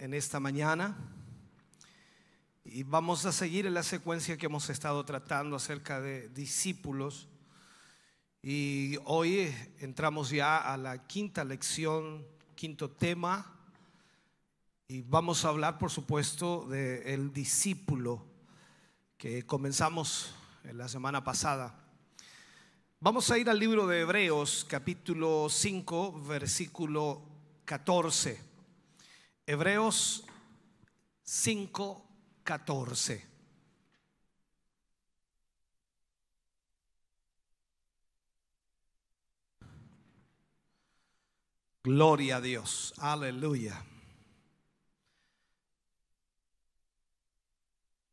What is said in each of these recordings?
en esta mañana y vamos a seguir en la secuencia que hemos estado tratando acerca de discípulos. Y hoy entramos ya a la quinta lección, quinto tema, y vamos a hablar, por supuesto, del discípulo que comenzamos en la semana pasada. Vamos a ir al libro de Hebreos, capítulo 5, versículo 14. Hebreos 5, 14. Gloria a Dios, aleluya.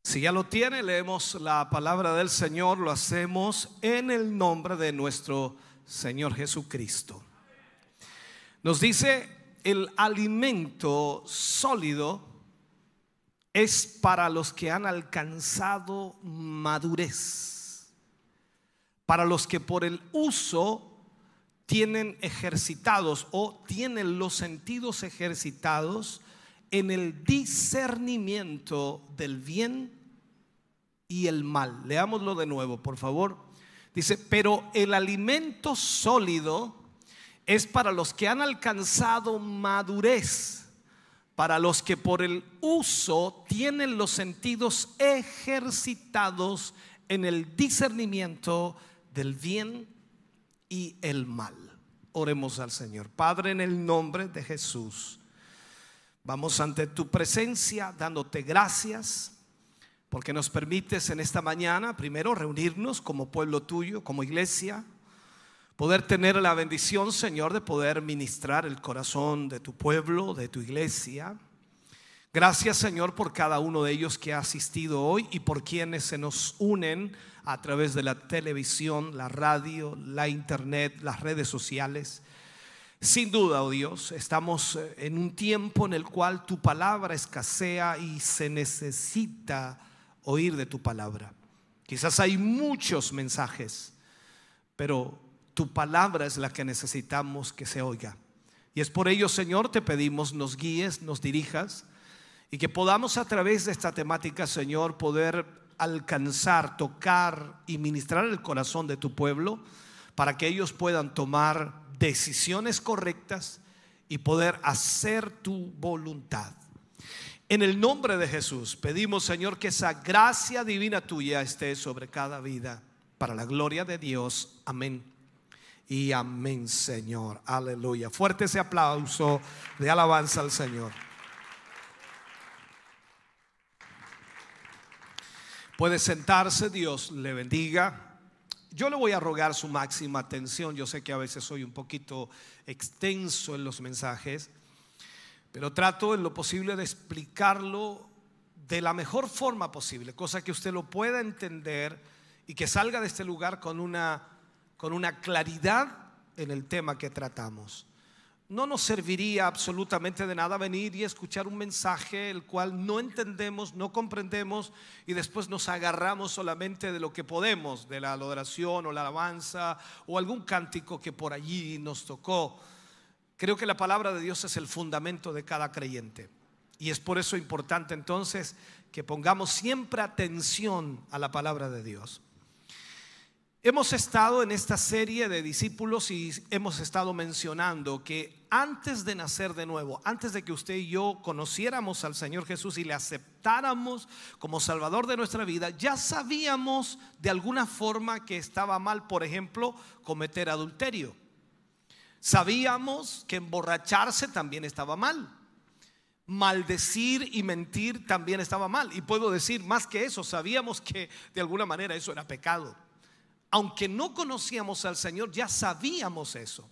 Si ya lo tiene, leemos la palabra del Señor, lo hacemos en el nombre de nuestro Señor Jesucristo. Nos dice el alimento sólido es para los que han alcanzado madurez, para los que por el uso tienen ejercitados o tienen los sentidos ejercitados en el discernimiento del bien y el mal. Leámoslo de nuevo, por favor. Dice, pero el alimento sólido es para los que han alcanzado madurez, para los que por el uso tienen los sentidos ejercitados en el discernimiento del bien y el mal. Oremos al Señor. Padre, en el nombre de Jesús, vamos ante tu presencia dándote gracias porque nos permites en esta mañana primero reunirnos como pueblo tuyo, como iglesia poder tener la bendición, Señor, de poder ministrar el corazón de tu pueblo, de tu iglesia. Gracias, Señor, por cada uno de ellos que ha asistido hoy y por quienes se nos unen a través de la televisión, la radio, la internet, las redes sociales. Sin duda, oh Dios, estamos eh, en un tiempo en el cual tu palabra escasea y se necesita oír de tu palabra. Quizás hay muchos mensajes, pero tu palabra es la que necesitamos que se oiga. Y es por ello, Señor, te pedimos, nos guíes, nos dirijas y que podamos a través de esta temática, Señor, poder alcanzar, tocar y ministrar el corazón de tu pueblo para que ellos puedan tomar decisiones correctas y poder hacer tu voluntad. En el nombre de Jesús pedimos, Señor, que esa gracia divina tuya esté sobre cada vida, para la gloria de Dios. Amén y amén, Señor. Aleluya. Fuerte ese aplauso de alabanza al Señor. Puede sentarse, Dios le bendiga. Yo le voy a rogar su máxima atención. Yo sé que a veces soy un poquito extenso en los mensajes, pero trato en lo posible de explicarlo de la mejor forma posible, cosa que usted lo pueda entender y que salga de este lugar con una con una claridad en el tema que tratamos. No nos serviría absolutamente de nada venir y escuchar un mensaje el cual no entendemos, no comprendemos y después nos agarramos solamente de lo que podemos, de la adoración o la alabanza o algún cántico que por allí nos tocó. Creo que la palabra de Dios es el fundamento de cada creyente. Y es por eso importante entonces que pongamos siempre atención a la palabra de Dios. Hemos estado en esta serie de discípulos y hemos estado mencionando que antes de nacer de nuevo, antes de que usted y yo conociéramos al Señor Jesús y le aceptáramos como Salvador de nuestra vida, ya sabíamos de alguna forma que estaba mal, por ejemplo, cometer adulterio. Sabíamos que emborracharse también estaba mal. Maldecir y mentir también estaba mal. Y puedo decir más que eso, sabíamos que de alguna manera eso era pecado aunque no conocíamos al Señor, ya sabíamos eso.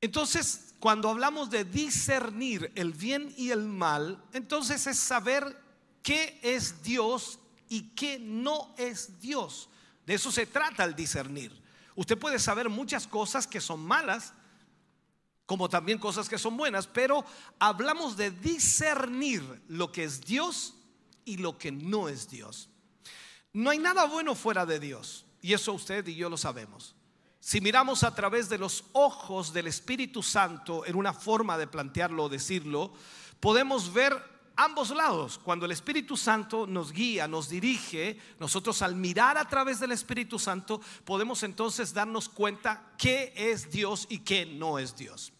Entonces, cuando hablamos de discernir el bien y el mal, entonces es saber qué es Dios y qué no es Dios. De eso se trata el discernir. Usted puede saber muchas cosas que son malas, como también cosas que son buenas, pero hablamos de discernir lo que es Dios y lo que no es Dios. No hay nada bueno fuera de Dios, y eso usted y yo lo sabemos. Si miramos a través de los ojos del Espíritu Santo, en una forma de plantearlo o decirlo, podemos ver ambos lados. Cuando el Espíritu Santo nos guía, nos dirige, nosotros al mirar a través del Espíritu Santo podemos entonces darnos cuenta qué es Dios y qué no es Dios.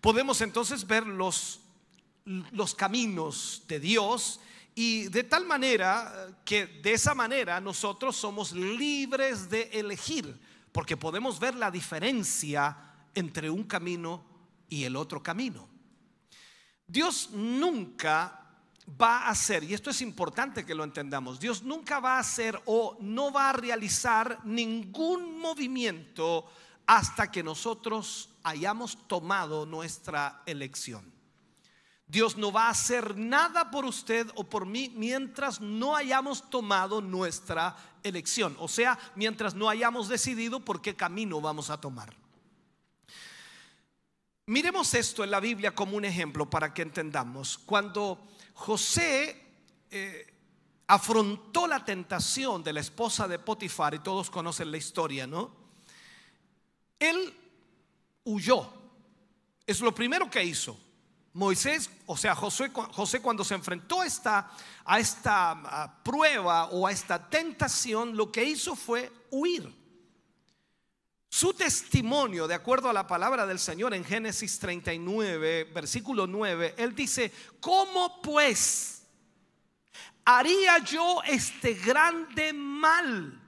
Podemos entonces ver los, los caminos de Dios y de tal manera que de esa manera nosotros somos libres de elegir, porque podemos ver la diferencia entre un camino y el otro camino. Dios nunca va a hacer, y esto es importante que lo entendamos, Dios nunca va a hacer o no va a realizar ningún movimiento hasta que nosotros hayamos tomado nuestra elección. Dios no va a hacer nada por usted o por mí mientras no hayamos tomado nuestra elección, o sea, mientras no hayamos decidido por qué camino vamos a tomar. Miremos esto en la Biblia como un ejemplo para que entendamos. Cuando José eh, afrontó la tentación de la esposa de Potifar, y todos conocen la historia, ¿no? Él huyó. Es lo primero que hizo. Moisés, o sea, José, José cuando se enfrentó a esta, a esta prueba o a esta tentación, lo que hizo fue huir. Su testimonio, de acuerdo a la palabra del Señor en Génesis 39, versículo 9, él dice, ¿cómo pues haría yo este grande mal?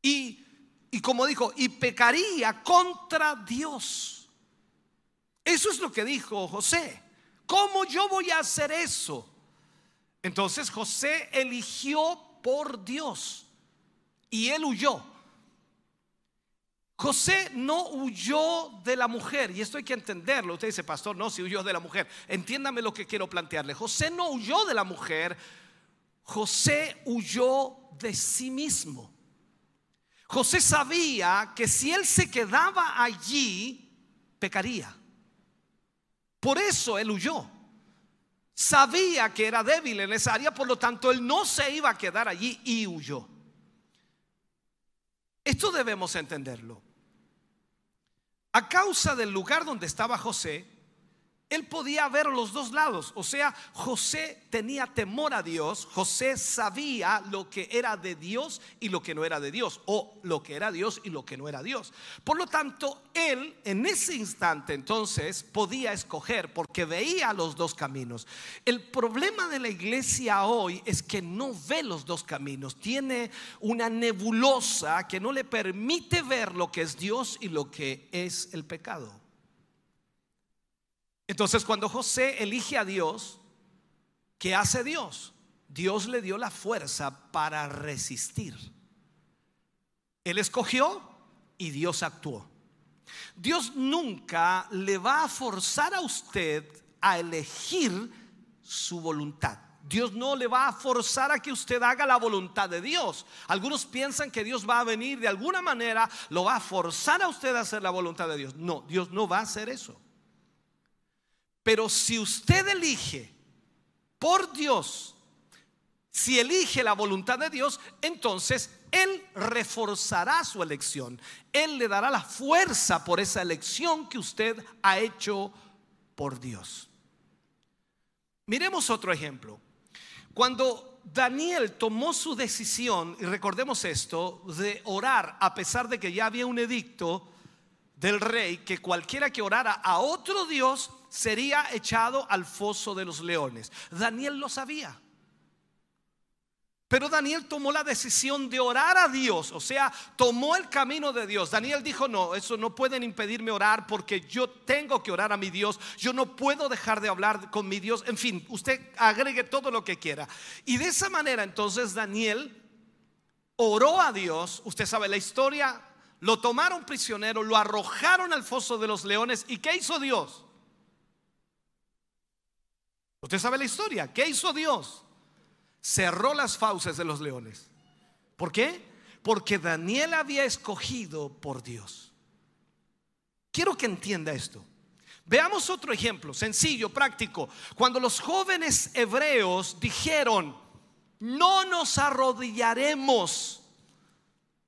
Y, y como dijo, y pecaría contra Dios. Eso es lo que dijo José. ¿Cómo yo voy a hacer eso? Entonces José eligió por Dios y él huyó. José no huyó de la mujer, y esto hay que entenderlo. Usted dice, pastor, no, si huyó de la mujer. Entiéndame lo que quiero plantearle. José no huyó de la mujer, José huyó de sí mismo. José sabía que si él se quedaba allí, pecaría. Por eso él huyó. Sabía que era débil en esa área, por lo tanto él no se iba a quedar allí y huyó. Esto debemos entenderlo. A causa del lugar donde estaba José, él podía ver los dos lados. O sea, José tenía temor a Dios, José sabía lo que era de Dios y lo que no era de Dios, o lo que era Dios y lo que no era Dios. Por lo tanto, él en ese instante entonces podía escoger porque veía los dos caminos. El problema de la iglesia hoy es que no ve los dos caminos, tiene una nebulosa que no le permite ver lo que es Dios y lo que es el pecado. Entonces cuando José elige a Dios, ¿qué hace Dios? Dios le dio la fuerza para resistir. Él escogió y Dios actuó. Dios nunca le va a forzar a usted a elegir su voluntad. Dios no le va a forzar a que usted haga la voluntad de Dios. Algunos piensan que Dios va a venir de alguna manera, lo va a forzar a usted a hacer la voluntad de Dios. No, Dios no va a hacer eso. Pero si usted elige por Dios, si elige la voluntad de Dios, entonces Él reforzará su elección. Él le dará la fuerza por esa elección que usted ha hecho por Dios. Miremos otro ejemplo. Cuando Daniel tomó su decisión, y recordemos esto, de orar a pesar de que ya había un edicto del rey, que cualquiera que orara a otro Dios sería echado al foso de los leones. Daniel lo sabía. Pero Daniel tomó la decisión de orar a Dios, o sea, tomó el camino de Dios. Daniel dijo, no, eso no pueden impedirme orar porque yo tengo que orar a mi Dios, yo no puedo dejar de hablar con mi Dios. En fin, usted agregue todo lo que quiera. Y de esa manera entonces Daniel oró a Dios, usted sabe la historia, lo tomaron prisionero, lo arrojaron al foso de los leones. ¿Y qué hizo Dios? Usted sabe la historia. ¿Qué hizo Dios? Cerró las fauces de los leones. ¿Por qué? Porque Daniel había escogido por Dios. Quiero que entienda esto. Veamos otro ejemplo, sencillo, práctico. Cuando los jóvenes hebreos dijeron, no nos arrodillaremos,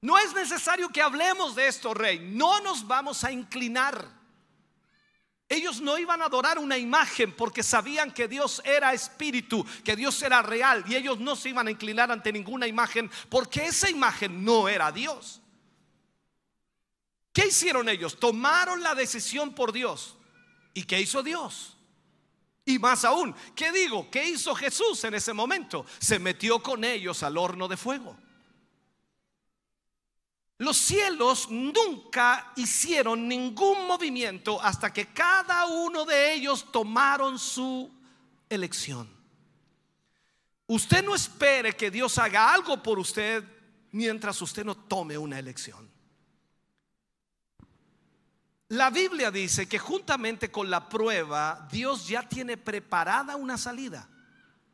no es necesario que hablemos de esto, rey, no nos vamos a inclinar. Ellos no iban a adorar una imagen porque sabían que Dios era espíritu, que Dios era real y ellos no se iban a inclinar ante ninguna imagen porque esa imagen no era Dios. ¿Qué hicieron ellos? Tomaron la decisión por Dios. ¿Y qué hizo Dios? Y más aún, ¿qué digo? ¿Qué hizo Jesús en ese momento? Se metió con ellos al horno de fuego. Los cielos nunca hicieron ningún movimiento hasta que cada uno de ellos tomaron su elección. Usted no espere que Dios haga algo por usted mientras usted no tome una elección. La Biblia dice que juntamente con la prueba, Dios ya tiene preparada una salida.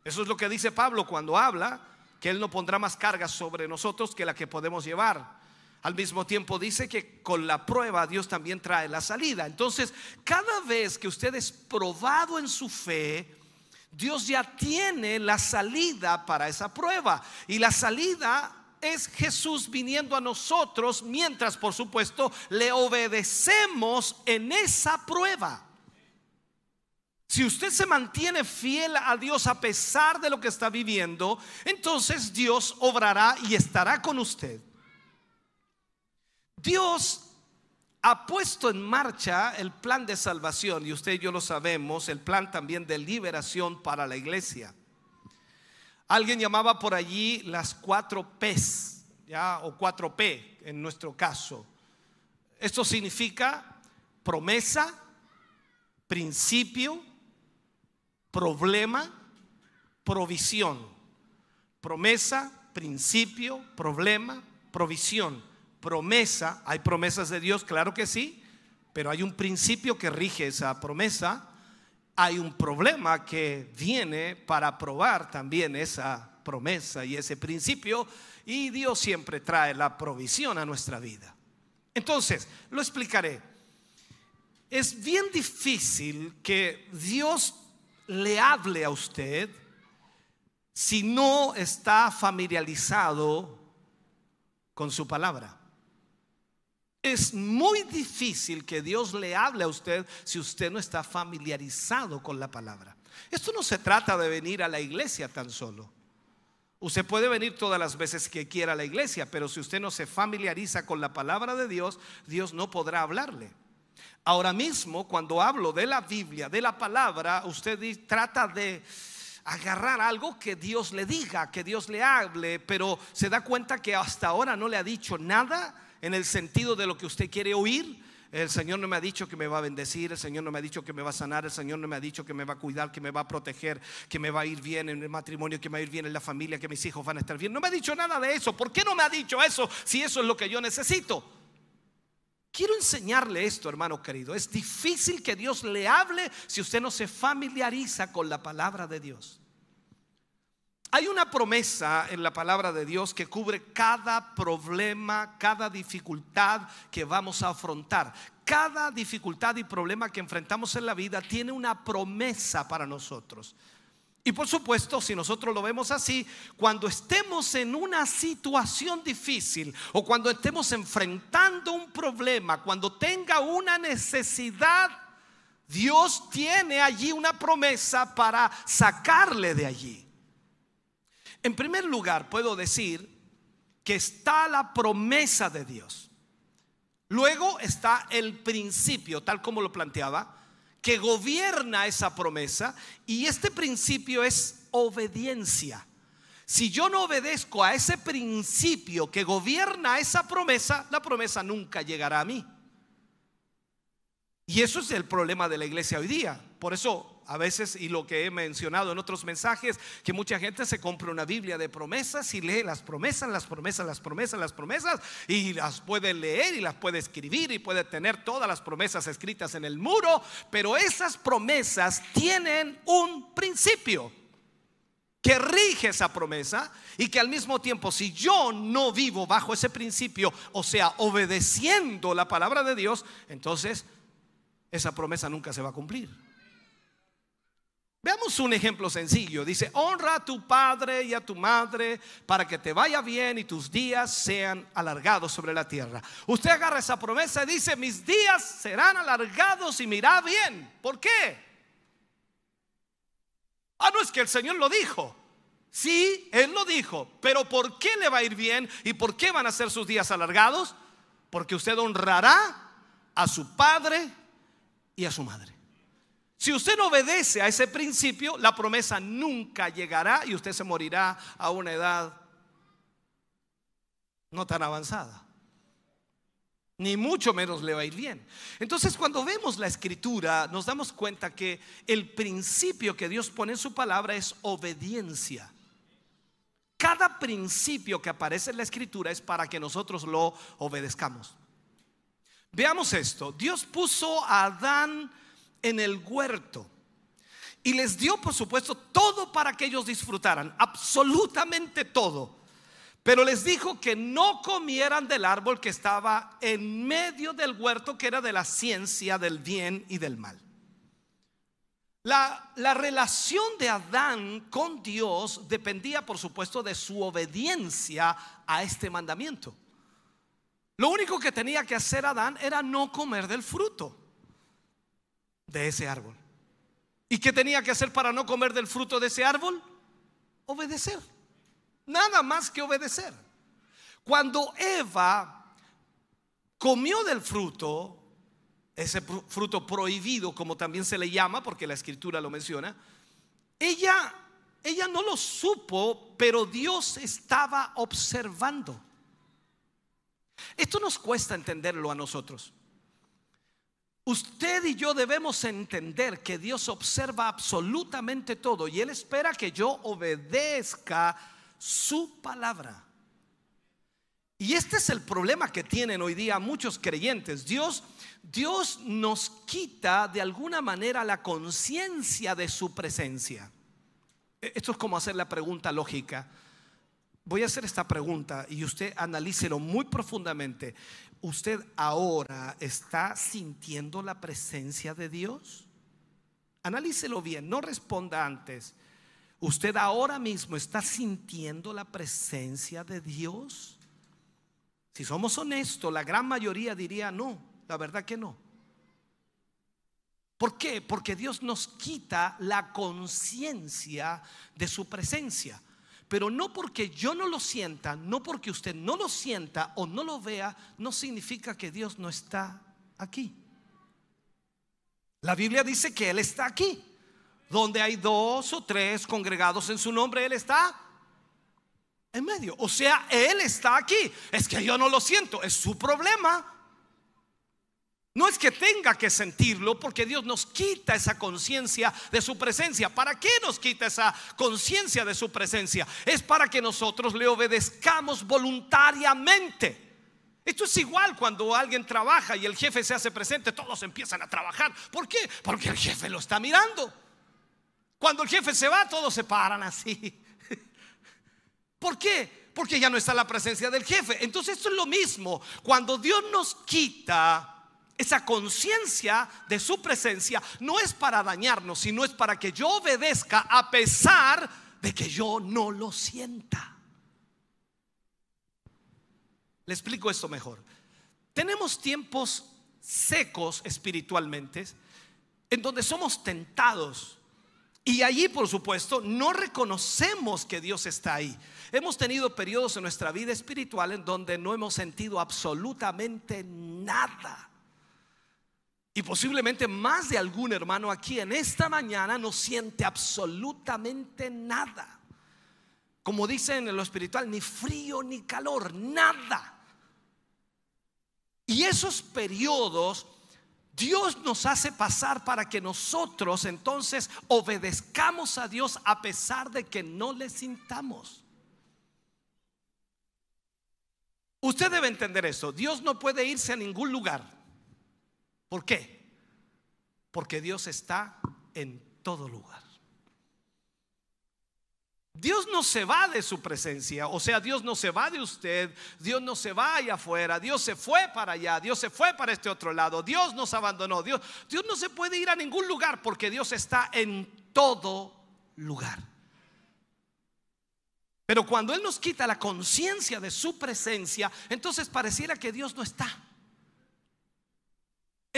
Eso es lo que dice Pablo cuando habla, que Él no pondrá más cargas sobre nosotros que la que podemos llevar. Al mismo tiempo dice que con la prueba Dios también trae la salida. Entonces, cada vez que usted es probado en su fe, Dios ya tiene la salida para esa prueba. Y la salida es Jesús viniendo a nosotros mientras, por supuesto, le obedecemos en esa prueba. Si usted se mantiene fiel a Dios a pesar de lo que está viviendo, entonces Dios obrará y estará con usted. Dios ha puesto en marcha el plan de salvación, y usted y yo lo sabemos, el plan también de liberación para la iglesia. Alguien llamaba por allí las cuatro P's, ¿ya? o cuatro P en nuestro caso. Esto significa promesa, principio, problema, provisión. Promesa, principio, problema, provisión promesa, hay promesas de Dios, claro que sí, pero hay un principio que rige esa promesa, hay un problema que viene para probar también esa promesa y ese principio, y Dios siempre trae la provisión a nuestra vida. Entonces, lo explicaré. Es bien difícil que Dios le hable a usted si no está familiarizado con su palabra. Es muy difícil que Dios le hable a usted si usted no está familiarizado con la palabra. Esto no se trata de venir a la iglesia tan solo. Usted puede venir todas las veces que quiera a la iglesia, pero si usted no se familiariza con la palabra de Dios, Dios no podrá hablarle. Ahora mismo, cuando hablo de la Biblia, de la palabra, usted trata de agarrar algo que Dios le diga, que Dios le hable, pero se da cuenta que hasta ahora no le ha dicho nada en el sentido de lo que usted quiere oír. El Señor no me ha dicho que me va a bendecir, el Señor no me ha dicho que me va a sanar, el Señor no me ha dicho que me va a cuidar, que me va a proteger, que me va a ir bien en el matrimonio, que me va a ir bien en la familia, que mis hijos van a estar bien. No me ha dicho nada de eso. ¿Por qué no me ha dicho eso si eso es lo que yo necesito? Quiero enseñarle esto, hermano querido. Es difícil que Dios le hable si usted no se familiariza con la palabra de Dios. Hay una promesa en la palabra de Dios que cubre cada problema, cada dificultad que vamos a afrontar. Cada dificultad y problema que enfrentamos en la vida tiene una promesa para nosotros. Y por supuesto, si nosotros lo vemos así, cuando estemos en una situación difícil o cuando estemos enfrentando un problema, cuando tenga una necesidad, Dios tiene allí una promesa para sacarle de allí. En primer lugar, puedo decir que está la promesa de Dios. Luego está el principio, tal como lo planteaba, que gobierna esa promesa y este principio es obediencia. Si yo no obedezco a ese principio que gobierna esa promesa, la promesa nunca llegará a mí. Y eso es el problema de la iglesia hoy día. Por eso A veces, y lo que he mencionado en otros mensajes, que mucha gente se compra una Biblia de promesas y lee las promesas, las promesas, las promesas, las promesas, y las puede leer y las puede escribir y puede tener todas las promesas escritas en el muro, pero esas promesas tienen un principio que rige esa promesa y que al mismo tiempo si yo no vivo bajo ese principio, o sea, obedeciendo la palabra de Dios, entonces esa promesa nunca se va a cumplir. Veamos un ejemplo sencillo. Dice, honra a tu padre y a tu madre para que te vaya bien y tus días sean alargados sobre la tierra. Usted agarra esa promesa y dice, mis días serán alargados y me irá bien. ¿Por qué? Ah, no es que el Señor lo dijo. Sí, Él lo dijo. Pero ¿por qué le va a ir bien y por qué van a ser sus días alargados? Porque usted honrará a su padre y a su madre. Si usted no obedece a ese principio, la promesa nunca llegará y usted se morirá a una edad no tan avanzada. Ni mucho menos le va a ir bien. Entonces cuando vemos la escritura nos damos cuenta que el principio que Dios pone en su palabra es obediencia. Cada principio que aparece en la escritura es para que nosotros lo obedezcamos. Veamos esto. Dios puso a Adán en el huerto. Y les dio, por supuesto, todo para que ellos disfrutaran, absolutamente todo. Pero les dijo que no comieran del árbol que estaba en medio del huerto, que era de la ciencia del bien y del mal. La, la, relación de Adán con Dios dependía, por supuesto, de su obediencia a este mandamiento. Lo único que tenía que hacer Adán era no comer del fruto de ese árbol. ¿Y qué tenía que hacer para no comer del fruto de ese árbol? Obedecer. Nada más que obedecer. Cuando Eva comió del fruto, ese fruto prohibido, como también se le llama, porque la escritura lo menciona, ella, ella no lo supo, pero Dios estaba observando. Esto nos cuesta entenderlo a nosotros. Usted y yo debemos entender que Dios observa absolutamente todo y Él espera que yo obedezca su palabra. Y este es el problema que tienen hoy día muchos creyentes. Dios, Dios nos quita de alguna manera la conciencia de su presencia. E-, esto es como hacer la pregunta lógica. Voy a hacer esta pregunta y usted analícelo muy profundamente usted ahora está sintiendo la presencia de Dios? Analícelo bien, no responda antes. ¿Usted ahora mismo está sintiendo la presencia de Dios? Si somos honestos, la gran mayoría diría no, la verdad que no. ¿Por qué? Porque Dios nos quita la conciencia de su presencia. Pero no porque yo no lo sienta, no porque usted no lo sienta o no lo vea, no significa que Dios no está aquí. La Biblia dice que Él está aquí. Donde hay dos o tres congregados en su nombre, Él está en medio. O sea, Él está aquí. Es que yo no lo siento, es su problema. No es que tenga que sentirlo porque Dios nos quita esa conciencia de su presencia. ¿Para qué nos quita esa conciencia de su presencia? Es para que nosotros le obedezcamos voluntariamente. Esto es igual cuando alguien trabaja y el jefe se hace presente, todos empiezan a trabajar. ¿Por qué? Porque el jefe lo está mirando. Cuando el jefe se va, todos se paran así. ¿Por qué? Porque ya no está la presencia del jefe. Entonces esto es lo mismo. Cuando Dios nos quita esa conciencia de su presencia no es para dañarnos, sino es para que yo obedezca a pesar de que yo no lo sienta. Le explico esto mejor. Tenemos tiempos secos espiritualmente en donde somos tentados y allí, por supuesto, no reconocemos que Dios está ahí. Hemos tenido periodos en nuestra vida espiritual en donde no hemos sentido absolutamente nada. Y posiblemente más de algún hermano aquí en esta mañana no siente absolutamente nada. Como dicen en lo espiritual, ni frío ni calor, nada. Y esos periodos Dios nos hace pasar para que nosotros entonces obedezcamos a Dios a pesar de que no le sintamos. Usted debe entender eso. Dios no puede irse a ningún lugar. ¿Por qué? Porque Dios está en todo lugar. Dios no se va de su presencia, o sea, Dios no se va de usted, Dios no se va allá afuera, Dios se fue para allá, Dios se fue para este otro lado, Dios nos abandonó, Dios, Dios no se puede ir a ningún lugar porque Dios está en todo lugar. Pero cuando Él nos quita la conciencia de su presencia, entonces pareciera que Dios no está.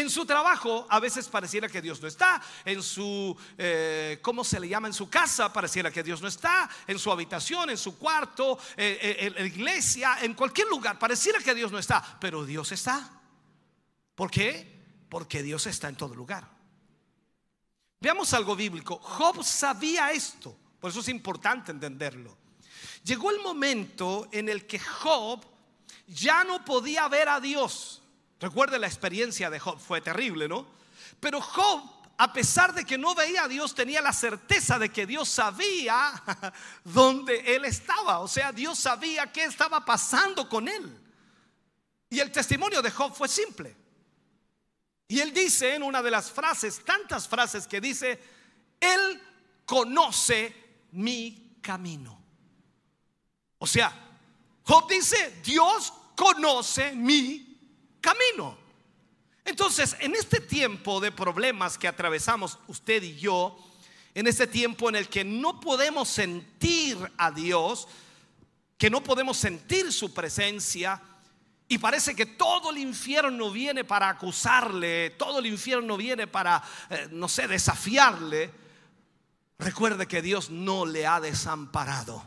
En su trabajo a veces pareciera que Dios no está. En su, eh, ¿cómo se le llama? En su casa pareciera que Dios no está. En su habitación, en su cuarto, eh, eh, en la iglesia, en cualquier lugar pareciera que Dios no está. Pero Dios está. ¿Por qué? Porque Dios está en todo lugar. Veamos algo bíblico. Job sabía esto. Por eso es importante entenderlo. Llegó el momento en el que Job ya no podía ver a Dios. Recuerde la experiencia de Job, fue terrible, ¿no? Pero Job, a pesar de que no veía a Dios, tenía la certeza de que Dios sabía dónde él estaba. O sea, Dios sabía qué estaba pasando con él. Y el testimonio de Job fue simple. Y él dice en una de las frases, tantas frases que dice, Él conoce mi camino. O sea, Job dice, Dios conoce mi camino. Entonces, en este tiempo de problemas que atravesamos usted y yo, en este tiempo en el que no podemos sentir a Dios, que no podemos sentir su presencia, y parece que todo el infierno viene para acusarle, todo el infierno viene para, eh, no sé, desafiarle, recuerde que Dios no le ha desamparado.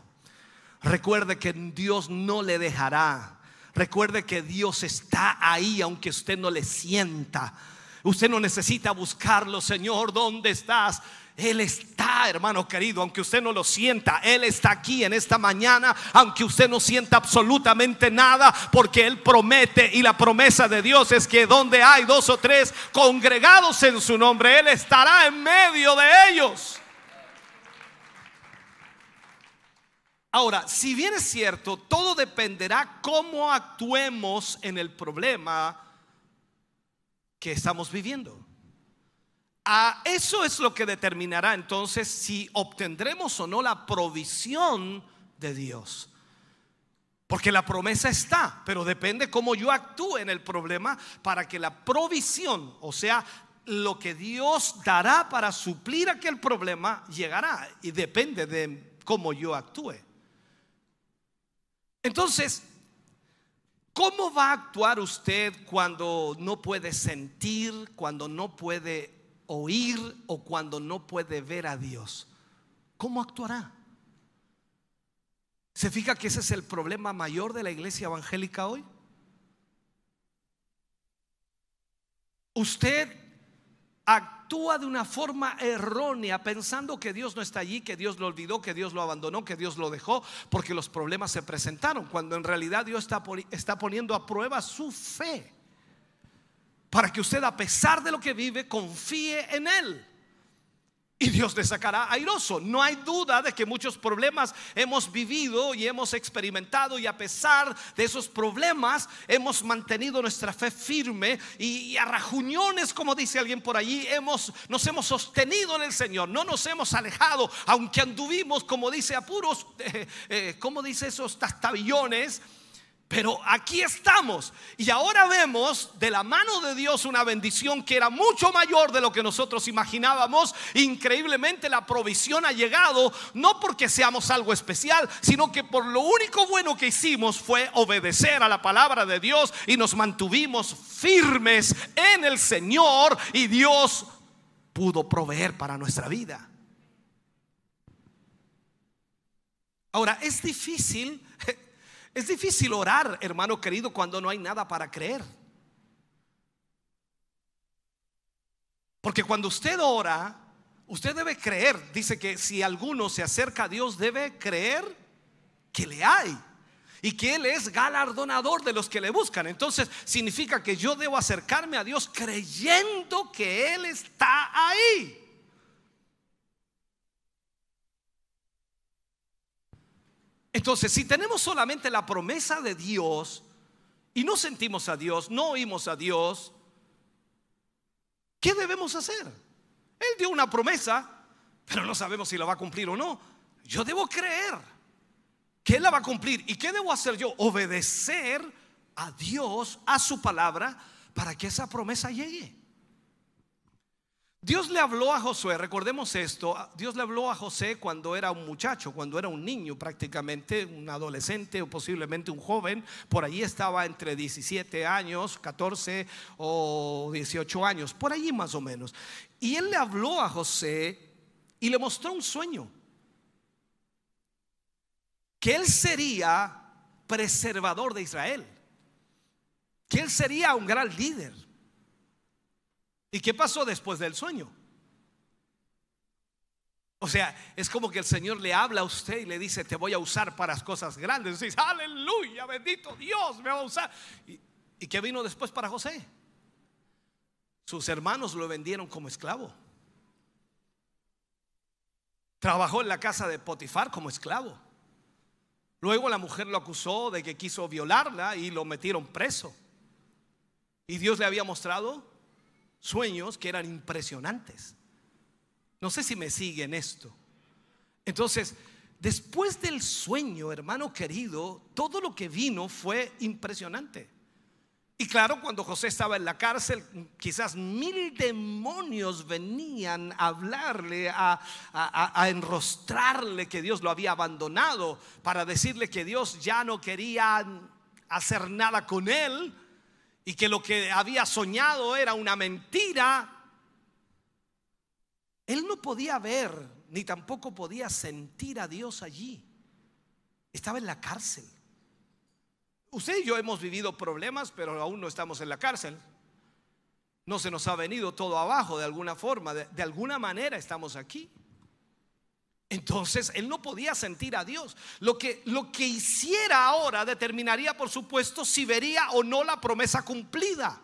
Recuerde que Dios no le dejará. Recuerde que Dios está ahí aunque usted no le sienta. Usted no necesita buscarlo, Señor, ¿dónde estás? Él está, hermano querido, aunque usted no lo sienta. Él está aquí en esta mañana, aunque usted no sienta absolutamente nada, porque Él promete y la promesa de Dios es que donde hay dos o tres congregados en su nombre, Él estará en medio de ellos. Ahora, si bien es cierto, todo dependerá cómo actuemos en el problema que estamos viviendo. A eso es lo que determinará entonces si obtendremos o no la provisión de Dios. Porque la promesa está, pero depende cómo yo actúe en el problema para que la provisión, o sea, lo que Dios dará para suplir aquel problema, llegará. Y depende de cómo yo actúe. Entonces, ¿cómo va a actuar usted cuando no puede sentir, cuando no puede oír o cuando no puede ver a Dios? ¿Cómo actuará? ¿Se fija que ese es el problema mayor de la iglesia evangélica hoy? Usted actúa de una forma errónea pensando que Dios no está allí, que Dios lo olvidó, que Dios lo abandonó, que Dios lo dejó, porque los problemas se presentaron, cuando en realidad Dios está, está poniendo a prueba su fe, para que usted a pesar de lo que vive confíe en Él y Dios le sacará airoso. No hay duda de que muchos problemas hemos vivido y hemos experimentado y a pesar de esos problemas hemos mantenido nuestra fe firme y, a rajuñones, como dice alguien por allí, hemos, nos hemos sostenido en el Señor, no nos hemos alejado, aunque anduvimos, como dice apuros, eh, eh, como dice esos tastabillones pero aquí estamos y ahora vemos de la mano de Dios una bendición que era mucho mayor de lo que nosotros imaginábamos. Increíblemente la provisión ha llegado no porque seamos algo especial, sino que por lo único bueno que hicimos fue obedecer a la palabra de Dios y nos mantuvimos firmes en el Señor y Dios pudo proveer para nuestra vida. Ahora, es difícil es difícil orar, hermano querido, cuando no hay nada para creer. Porque cuando usted ora, usted debe creer. Dice que si alguno se acerca a Dios, debe creer que le hay. y que Él es galardonador de los que le buscan. Entonces significa que yo debo acercarme a Dios creyendo que Él está ahí. Entonces, si tenemos solamente la promesa de Dios y no sentimos a Dios, no oímos a Dios, ¿qué debemos hacer? Él dio una promesa, pero no sabemos si la va a cumplir o no. Yo debo creer que Él la va a cumplir. ¿Y qué debo hacer yo? Obedecer a Dios, a su palabra, para que esa promesa llegue. Dios le habló a Josué, recordemos esto, Dios le habló a José cuando era un muchacho, cuando era un niño prácticamente, un adolescente o posiblemente un joven, por allí estaba entre 17 años, 14 o 18 años, por allí más o menos. Y él le habló a José y le mostró un sueño, que él sería preservador de Israel, que él sería un gran líder ¿Y qué pasó después del sueño? O sea, es como que el Señor le habla a usted y le dice, te voy a usar para cosas grandes. Y dice, aleluya, bendito Dios, me va a usar. ¿Y, ¿Y qué vino después para José? Sus hermanos lo vendieron como esclavo. Trabajó en la casa de Potifar como esclavo. Luego la mujer lo acusó de que quiso violarla y lo metieron preso. Y Dios le había mostrado sueños que eran impresionantes. No sé si me siguen esto. Entonces, después del sueño, hermano querido, todo lo que vino fue impresionante. Y claro, cuando José estaba en la cárcel, quizás mil demonios venían a hablarle, a, a, enrostrarle que Dios lo había abandonado, para decirle que Dios ya no quería hacer nada con él, y que lo que había soñado era una mentira, él no podía ver ni tampoco podía sentir a Dios allí. Estaba en la cárcel. Usted y yo hemos vivido problemas, pero aún no estamos en la cárcel. No se nos ha venido todo abajo de alguna forma, de, de alguna manera estamos aquí. Entonces él no podía sentir a Dios. Lo que, lo que hiciera ahora determinaría, por supuesto, si vería o no la promesa cumplida.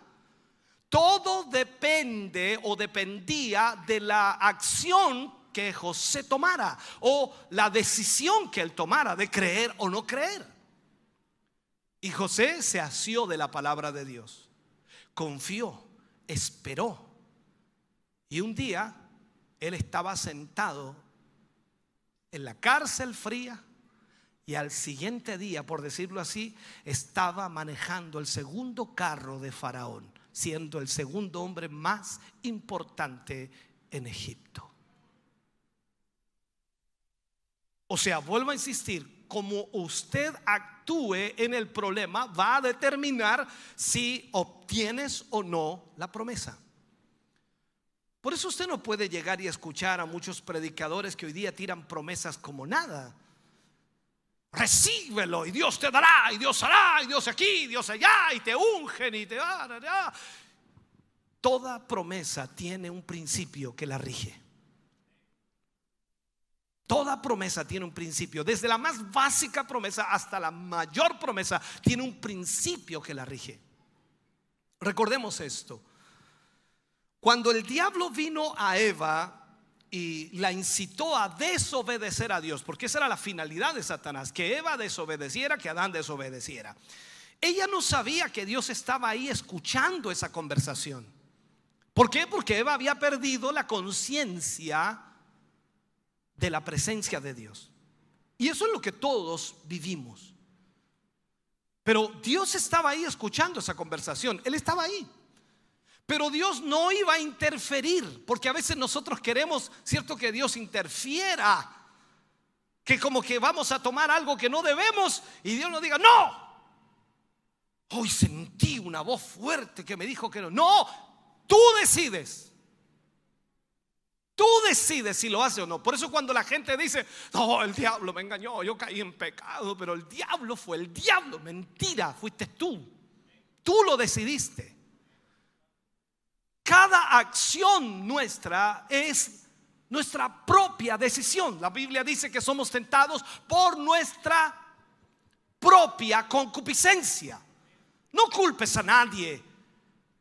Todo depende o dependía de la acción que José tomara o la decisión que él tomara de creer o no creer. Y José se asió de la palabra de Dios, confió, esperó. Y un día él estaba sentado en la cárcel fría y al siguiente día, por decirlo así, estaba manejando el segundo carro de Faraón, siendo el segundo hombre más importante en Egipto. O sea, vuelvo a insistir, como usted actúe en el problema va a determinar si obtienes o no la promesa. Por eso usted no puede llegar y escuchar a muchos predicadores que hoy día tiran promesas como nada. Recíbelo y Dios te dará, y Dios hará, y Dios aquí, y Dios allá, y te ungen y te dará. Toda promesa tiene un principio que la rige. Toda promesa tiene un principio. Desde la más básica promesa hasta la mayor promesa tiene un principio que la rige. Recordemos esto. Cuando el diablo vino a Eva y la incitó a desobedecer a Dios, porque esa era la finalidad de Satanás, que Eva desobedeciera, que Adán desobedeciera. Ella no sabía que Dios estaba ahí escuchando esa conversación. ¿Por qué? Porque Eva había perdido la conciencia de la presencia de Dios. Y eso es lo que todos vivimos. Pero Dios estaba ahí escuchando esa conversación. Él estaba ahí. Pero Dios no iba a interferir, porque a veces nosotros queremos, cierto, que Dios interfiera, que como que vamos a tomar algo que no debemos y Dios nos diga, no. Hoy sentí una voz fuerte que me dijo que no. No, tú decides. Tú decides si lo hace o no. Por eso cuando la gente dice, no, el diablo me engañó, yo caí en pecado, pero el diablo fue el diablo. Mentira, fuiste tú. Tú lo decidiste cada acción nuestra es nuestra propia decisión. La Biblia dice que somos tentados por nuestra propia concupiscencia. No culpes a nadie.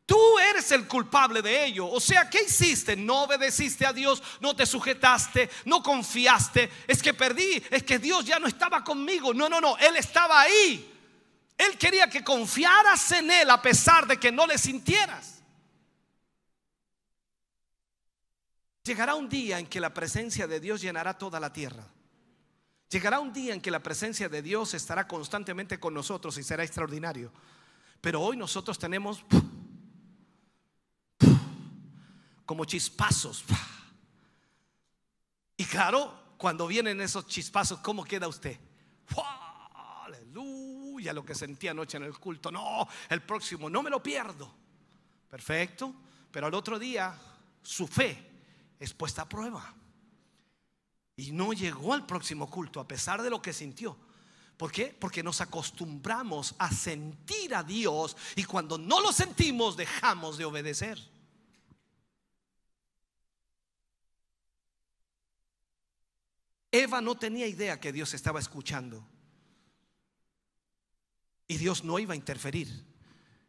Tú eres el culpable de ello. O sea, ¿qué hiciste? No obedeciste a Dios, no te sujetaste, no confiaste. Es que perdí, es que Dios ya no estaba conmigo. No, no, no, Él estaba ahí. Él quería que confiaras en Él a pesar de que no le sintieras. Llegará un día en que la presencia de Dios llenará toda la tierra. Llegará un día en que la presencia de Dios estará constantemente con nosotros y será extraordinario. Pero hoy nosotros tenemos como chispazos. Y claro, cuando vienen esos chispazos, ¿cómo queda usted? Aleluya, lo que sentí anoche en el culto. No, el próximo, no me lo pierdo. Perfecto, pero al otro día su fe es puesta a prueba. Y no llegó al próximo culto a pesar de lo que sintió. ¿Por qué? Porque nos acostumbramos a sentir a Dios y cuando no lo sentimos dejamos de obedecer. Eva no tenía idea que Dios estaba escuchando. Y Dios no iba a interferir.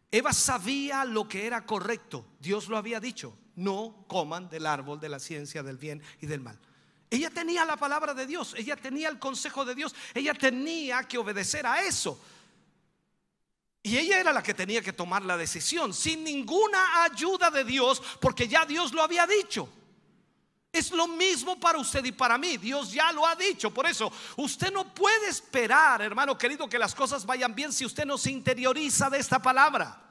Eva sabía lo que era correcto. Dios lo había dicho. No coman del árbol de la ciencia del bien y del mal. Ella tenía la palabra de Dios. Ella tenía el consejo de Dios. Ella tenía que obedecer a eso. Y ella era la que tenía que tomar la decisión sin ninguna ayuda de Dios porque ya Dios lo había dicho. Es lo mismo para usted y para mí. Dios ya lo ha dicho. Por eso, usted no puede esperar, hermano querido, que las cosas vayan bien si usted no se interioriza de esta palabra.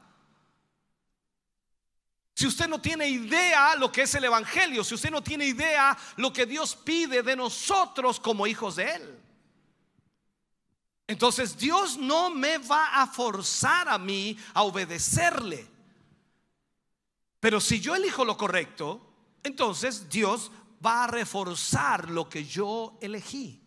Si usted no tiene idea lo que es el Evangelio, si usted no tiene idea lo que Dios pide de nosotros como hijos de Él. Entonces Dios no me va a forzar a mí a obedecerle. Pero si yo elijo lo correcto, entonces Dios va a reforzar lo que yo elegí.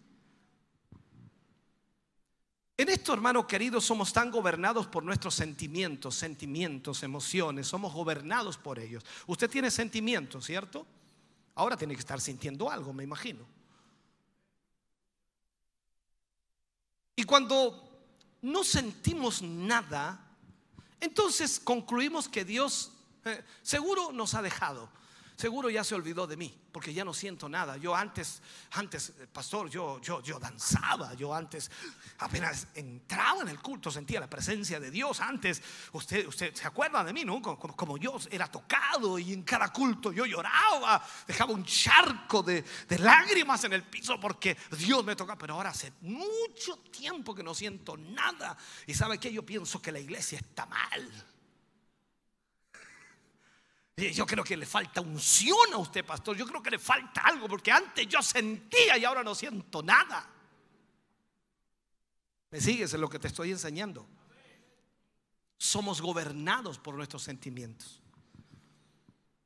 En esto, hermano querido, somos tan gobernados por nuestros sentimientos, sentimientos, emociones, somos gobernados por ellos. Usted tiene sentimientos, ¿cierto? Ahora tiene que estar sintiendo algo, me imagino. Y cuando no sentimos nada, entonces concluimos que Dios eh, seguro nos ha dejado seguro ya se olvidó de mí, porque ya no siento nada. Yo antes, antes, eh, pastor, yo, yo, yo danzaba, yo antes apenas entraba en el culto, sentía la presencia de Dios. Antes, usted, usted se acuerda de mí, ¿no? Como, yo era tocado y en cada culto yo lloraba, dejaba un charco de, de lágrimas en el piso porque Dios me tocaba. Pero ahora hace mucho tiempo que no siento nada. Y sabe que yo pienso que la iglesia está mal. Yo creo que le falta unción a usted, pastor. Yo creo que le falta algo, porque antes yo sentía y ahora no siento nada. ¿Me sigues en lo que te estoy enseñando? Somos gobernados por nuestros sentimientos.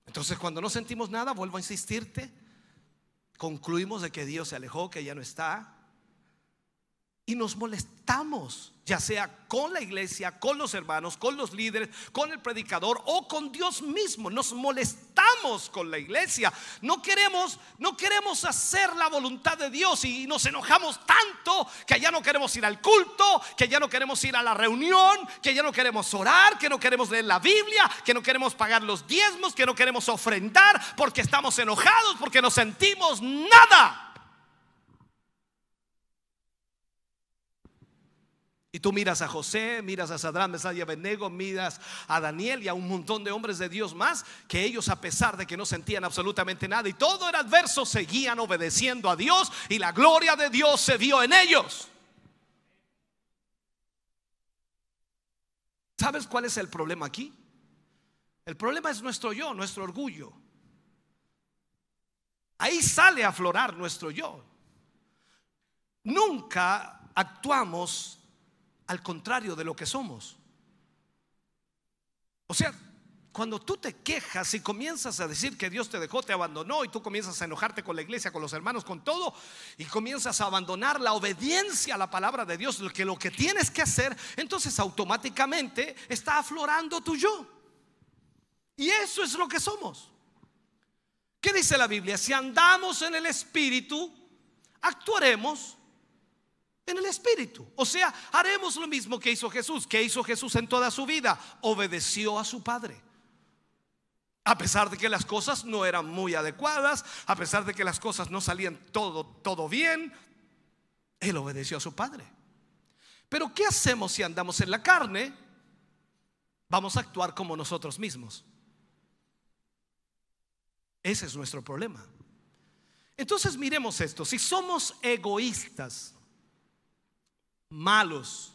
Entonces, cuando no sentimos nada, vuelvo a insistirte, concluimos de que Dios se alejó, que ya no está, y nos molestamos, ya sea con la iglesia, con los hermanos, con los líderes, con el predicador o con Dios mismo. Nos molestamos con la iglesia. No queremos, no queremos hacer la voluntad de Dios y nos enojamos tanto que ya no queremos ir al culto, que ya no queremos ir a la reunión, que ya no queremos orar, que no queremos leer la Biblia, que no queremos pagar los diezmos, que no queremos ofrendar porque estamos enojados, porque no sentimos nada. Y tú miras a José, miras a Sadrán, Mesad y Abednego, miras a Daniel y a un montón de hombres de Dios más, que ellos a pesar de que no sentían absolutamente nada y todo era adverso, seguían obedeciendo a Dios y la gloria de Dios se vio en ellos. ¿Sabes cuál es el problema aquí? El problema es nuestro yo, nuestro orgullo. Ahí sale a aflorar nuestro yo. Nunca actuamos al contrario de lo que somos. O sea, cuando tú te quejas y comienzas a decir que Dios te dejó, te abandonó y tú comienzas a enojarte con la iglesia, con los hermanos, con todo, y comienzas a abandonar la obediencia a la palabra de Dios, que lo que tienes que hacer, entonces automáticamente está aflorando tu yo. Y eso es lo que somos. ¿Qué dice la Biblia? Si andamos en el Espíritu, actuaremos en el Espíritu. O sea, haremos lo mismo que hizo Jesús. que hizo Jesús en toda su vida? Obedeció a su Padre. A pesar de que las cosas no eran muy adecuadas, a pesar de que las cosas no salían todo, todo bien, Él obedeció a su Padre. Pero ¿qué hacemos si andamos en la carne? Vamos a actuar como nosotros mismos. Ese es nuestro problema. Entonces miremos esto, si somos egoístas, malos,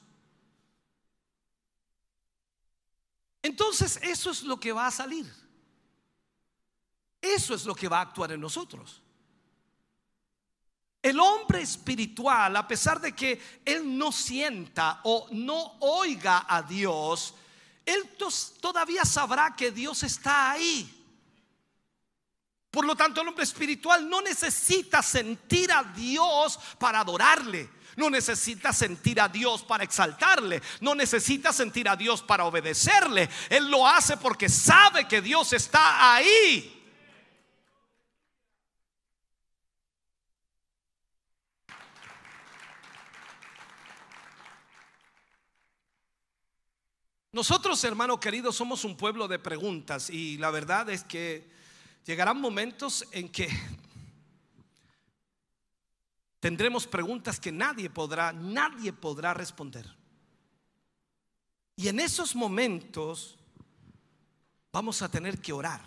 entonces eso es lo que va a salir. Eso es lo que va a actuar en nosotros. El hombre espiritual, a pesar de que él no sienta o no oiga a Dios, él todavía sabrá que Dios está ahí. Por lo tanto, el hombre espiritual no necesita sentir a Dios para adorarle. No necesita sentir a Dios para exaltarle. No necesita sentir a Dios para obedecerle. Él lo hace porque sabe que Dios está ahí. Nosotros, hermano querido, somos un pueblo de preguntas y la verdad es que llegarán momentos en que tendremos preguntas que nadie podrá, nadie podrá responder. Y en esos momentos vamos a tener que orar.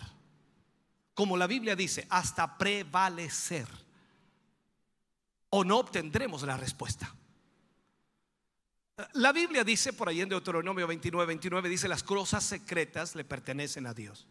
Como la Biblia dice, hasta prevalecer. O no obtendremos la respuesta. La Biblia dice por ahí en Deuteronomio 29, 29, dice las cosas secretas le pertenecen a Dios.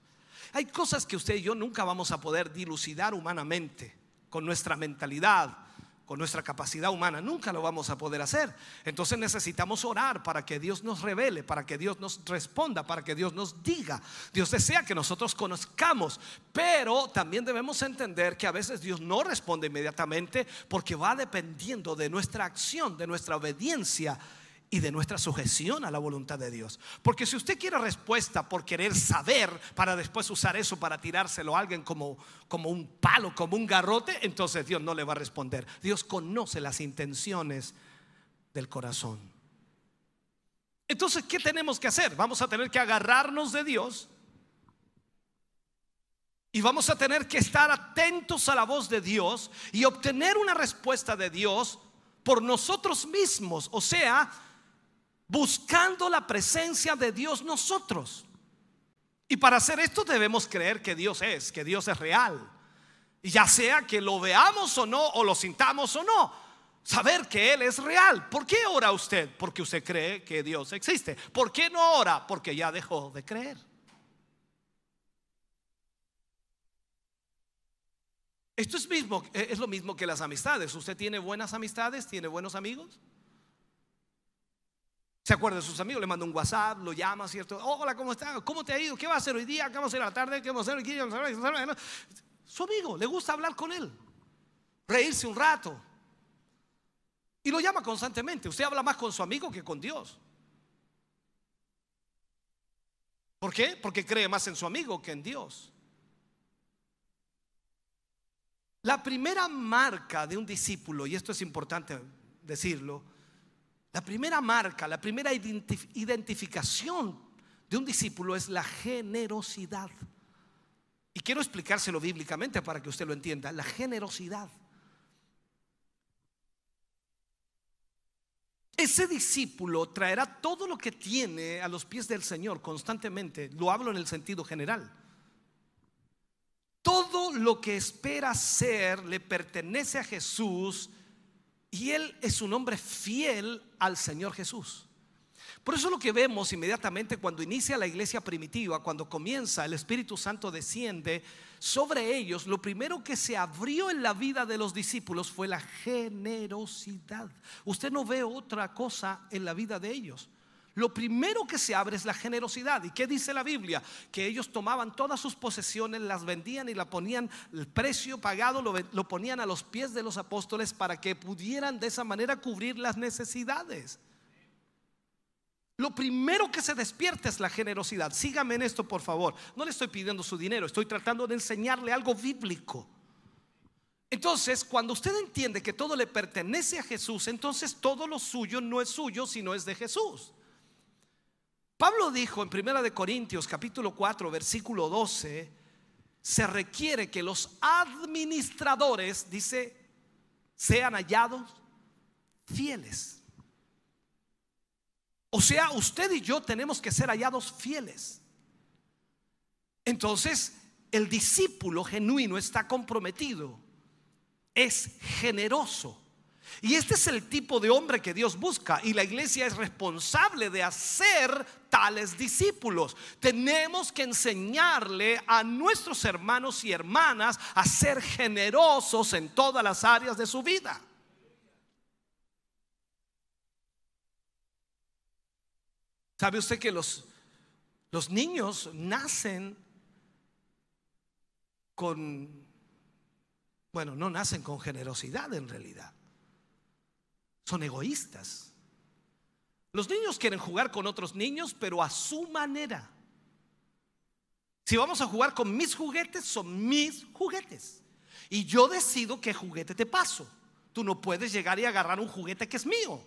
Hay cosas que usted y yo nunca vamos a poder dilucidar humanamente, con nuestra mentalidad, con nuestra capacidad humana. Nunca lo vamos a poder hacer. Entonces necesitamos orar para que Dios nos revele, para que Dios nos responda, para que Dios nos diga. Dios desea que nosotros conozcamos, pero también debemos entender que a veces Dios no responde inmediatamente porque va dependiendo de nuestra acción, de nuestra obediencia y de nuestra sujeción a la voluntad de Dios. Porque si usted quiere respuesta por querer saber para después usar eso para tirárselo a alguien como, como un palo, como un garrote, entonces Dios no le va a responder. Dios conoce las intenciones del corazón. Entonces, ¿qué tenemos que hacer? Vamos a tener que agarrarnos de Dios y vamos a tener que estar atentos a la voz de Dios y obtener una respuesta de Dios por nosotros mismos. O sea, buscando la presencia de Dios nosotros. Y para hacer esto debemos creer que Dios es, que Dios es real. Y ya sea que lo veamos o no, o lo sintamos o no, saber que Él es real. ¿Por qué ora usted? Porque usted cree que Dios existe. ¿Por qué no ora? Porque ya dejó de creer. Esto es, mismo, es lo mismo que las amistades. ¿Usted tiene buenas amistades? ¿Tiene buenos amigos? Se acuerda de sus amigos, le manda un WhatsApp, lo llama, ¿cierto? hola, ¿cómo está? ¿Cómo te ha ido? ¿Qué va a hacer hoy día? ¿Qué vamos a hacer a la tarde? ¿Qué vamos a hacer Su amigo, le gusta hablar con él, reírse un rato. Y lo llama constantemente. Usted habla más con su amigo que con Dios. ¿Por qué? Porque cree más en su amigo que en Dios. La primera marca de un discípulo, y esto es importante decirlo, la primera marca, la primera identificación de un discípulo es la generosidad. Y quiero explicárselo bíblicamente para que usted lo entienda. La generosidad. Ese discípulo traerá todo lo que tiene a los pies del Señor constantemente. Lo hablo en el sentido general. Todo lo que espera ser le pertenece a Jesús y él es un hombre fiel al Señor Jesús. Por eso lo que vemos inmediatamente cuando inicia la iglesia primitiva, cuando comienza, el Espíritu Santo desciende sobre ellos, lo primero que se abrió en la vida de los discípulos fue la generosidad. Usted no ve otra cosa en la vida de ellos. Lo primero que se abre es la generosidad. ¿Y qué dice la Biblia? Que ellos tomaban todas sus posesiones, las vendían y la ponían, el precio pagado lo, lo ponían a los pies de los apóstoles para que pudieran de esa manera cubrir las necesidades. Lo primero que se despierta es la generosidad. Sígame en esto, por favor. No le estoy pidiendo su dinero, estoy tratando de enseñarle algo bíblico. Entonces, cuando usted entiende que todo le pertenece a Jesús, entonces todo lo suyo no es suyo, sino es de Jesús. Pablo dijo en Primera de Corintios capítulo 4, versículo 12, se requiere que los administradores, dice, sean hallados fieles. O sea, usted y yo tenemos que ser hallados fieles. Entonces, el discípulo genuino está comprometido, es generoso. Y este es el tipo de hombre que Dios busca y la iglesia es responsable de hacer tales discípulos. Tenemos que enseñarle a nuestros hermanos y hermanas a ser generosos en todas las áreas de su vida. ¿Sabe usted que los, los niños nacen con, bueno, no nacen con generosidad en realidad. Son egoístas. Los niños quieren jugar con otros niños, pero a su manera. Si vamos a jugar con mis juguetes, son mis juguetes. Y yo decido qué juguete te paso. Tú no puedes llegar y agarrar un juguete que es mío.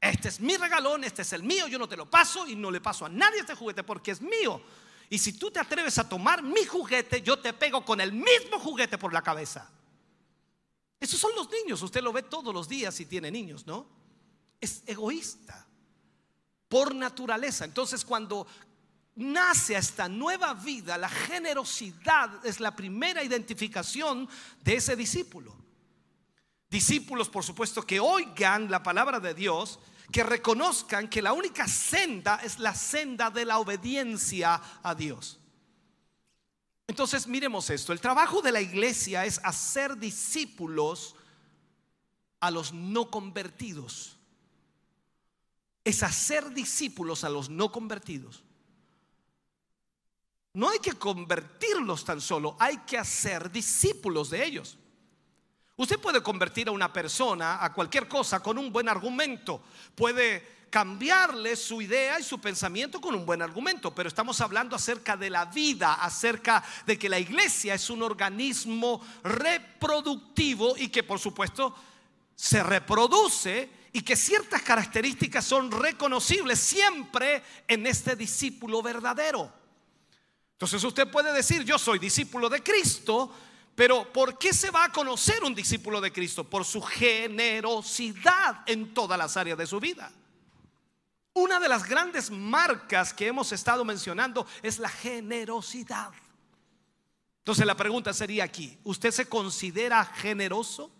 Este es mi regalón, este es el mío, yo no te lo paso y no le paso a nadie este juguete porque es mío. Y si tú te atreves a tomar mi juguete, yo te pego con el mismo juguete por la cabeza. Esos son los niños, usted lo ve todos los días si tiene niños, ¿no? Es egoísta por naturaleza. Entonces cuando nace esta nueva vida, la generosidad es la primera identificación de ese discípulo. Discípulos, por supuesto, que oigan la palabra de Dios que reconozcan que la única senda es la senda de la obediencia a Dios. Entonces miremos esto, el trabajo de la iglesia es hacer discípulos a los no convertidos. Es hacer discípulos a los no convertidos. No hay que convertirlos tan solo, hay que hacer discípulos de ellos. Usted puede convertir a una persona a cualquier cosa con un buen argumento. Puede cambiarle su idea y su pensamiento con un buen argumento, pero estamos hablando acerca de la vida, acerca de que la iglesia es un organismo reproductivo y que por supuesto se reproduce y que ciertas características son reconocibles siempre en este discípulo verdadero. Entonces usted puede decir, yo soy discípulo de Cristo, pero ¿por qué se va a conocer un discípulo de Cristo? Por su generosidad en todas las áreas de su vida. Una de las grandes marcas que hemos estado mencionando es la generosidad. Entonces la pregunta sería aquí, ¿usted se considera generoso?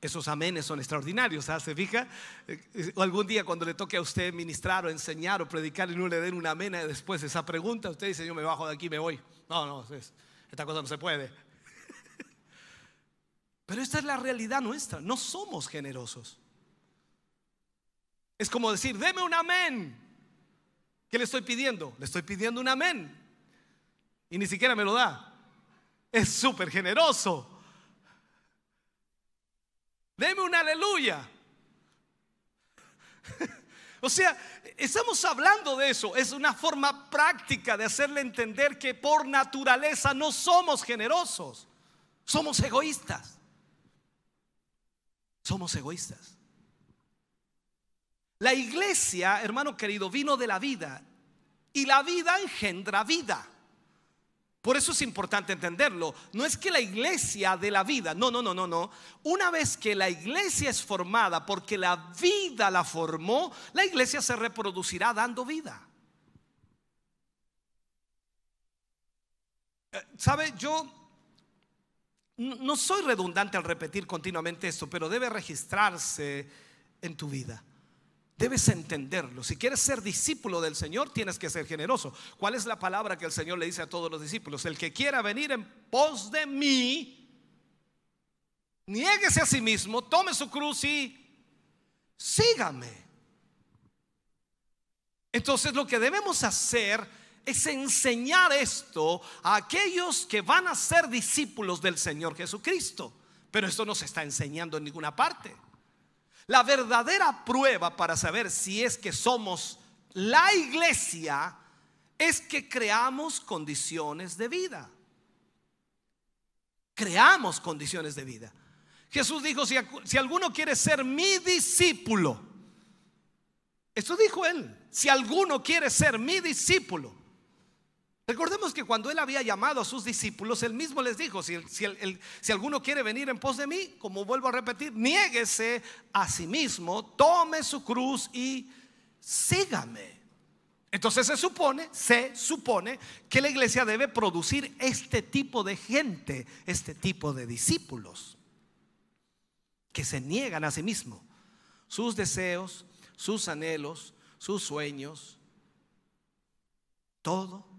Esos amenes son extraordinarios, ¿sabes? ¿se fija? Eh, o algún día cuando le toque a usted ministrar o enseñar o predicar y no le den una amena después de esa pregunta, usted dice, yo me bajo de aquí, me voy. No, no, esta cosa no se puede. Pero esta es la realidad nuestra, no somos generosos. Es como decir, deme un amén. ¿Qué le estoy pidiendo? Le estoy pidiendo un amén. Y ni siquiera me lo da. Es súper generoso. Deme un aleluya. O sea, estamos hablando de eso. Es una forma práctica de hacerle entender que por naturaleza no somos generosos. Somos egoístas. Somos egoístas. La iglesia, hermano querido, vino de la vida. Y la vida engendra vida. Por eso es importante entenderlo. No es que la iglesia de la vida, no, no, no, no, no. Una vez que la iglesia es formada porque la vida la formó, la iglesia se reproducirá dando vida. Eh, ¿Sabe? Yo no soy redundante al repetir continuamente esto, pero debe registrarse en tu vida. Debes entenderlo. Si quieres ser discípulo del Señor, tienes que ser generoso. ¿Cuál es la palabra que el Señor le dice a todos los discípulos? El que quiera venir en pos de mí, niéguese a sí mismo, tome su cruz y sígame. Entonces lo que debemos hacer es enseñar esto a aquellos que van a ser discípulos del Señor Jesucristo. Pero esto no se está enseñando en ninguna parte. La verdadera prueba para saber si es que somos la iglesia es que creamos condiciones de vida. creamos condiciones de vida. Jesús dijo, si, si alguno quiere ser mi discípulo, esto dijo él, si alguno quiere ser mi discípulo, Recordemos que cuando él había llamado a sus discípulos, él mismo les dijo, si, alguno quiere venir en pos de mí, como vuelvo a repetir, niéguese a sí mismo, tome su cruz y sígame. Entonces se supone, se supone que la iglesia debe producir este tipo de gente, este tipo de discípulos, que se niegan a sí mismo, sus deseos, sus anhelos, sus sueños, todo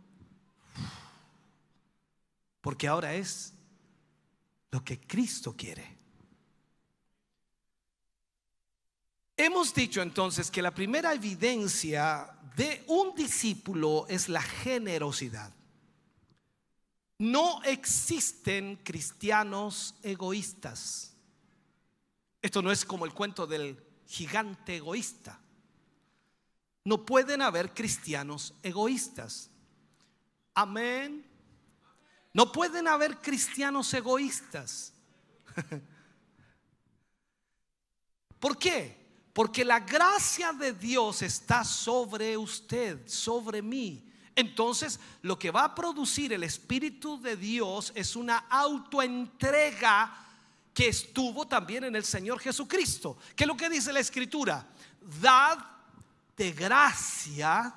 porque ahora es lo que Cristo quiere. Hemos dicho entonces que la primera evidencia de un discípulo es la generosidad. No existen cristianos egoístas. Esto no es como el cuento del gigante egoísta. No pueden haber cristianos egoístas. Amén. No pueden haber cristianos egoístas. ¿Por qué? Porque la gracia de Dios está sobre usted, sobre mí. Entonces, lo que va a producir el Espíritu de Dios es una autoentrega que estuvo también en el Señor Jesucristo. ¿Qué es lo que dice la Escritura? Dad de gracia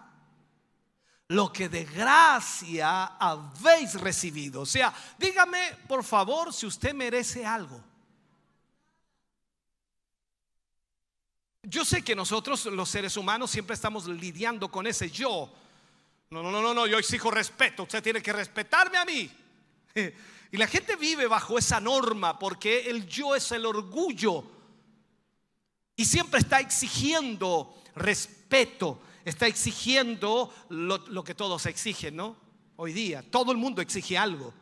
lo que de gracia habéis recibido. O sea, dígame por favor si usted merece algo. Yo sé que nosotros los seres humanos siempre estamos lidiando con ese yo. No, no, no, no, no, yo exijo respeto, usted tiene que respetarme a mí. Y la gente vive bajo esa norma porque el yo es el orgullo. Y siempre está exigiendo respeto, está exigiendo lo, que todos exigen, ¿no? Hoy día, todo el mundo exige algo.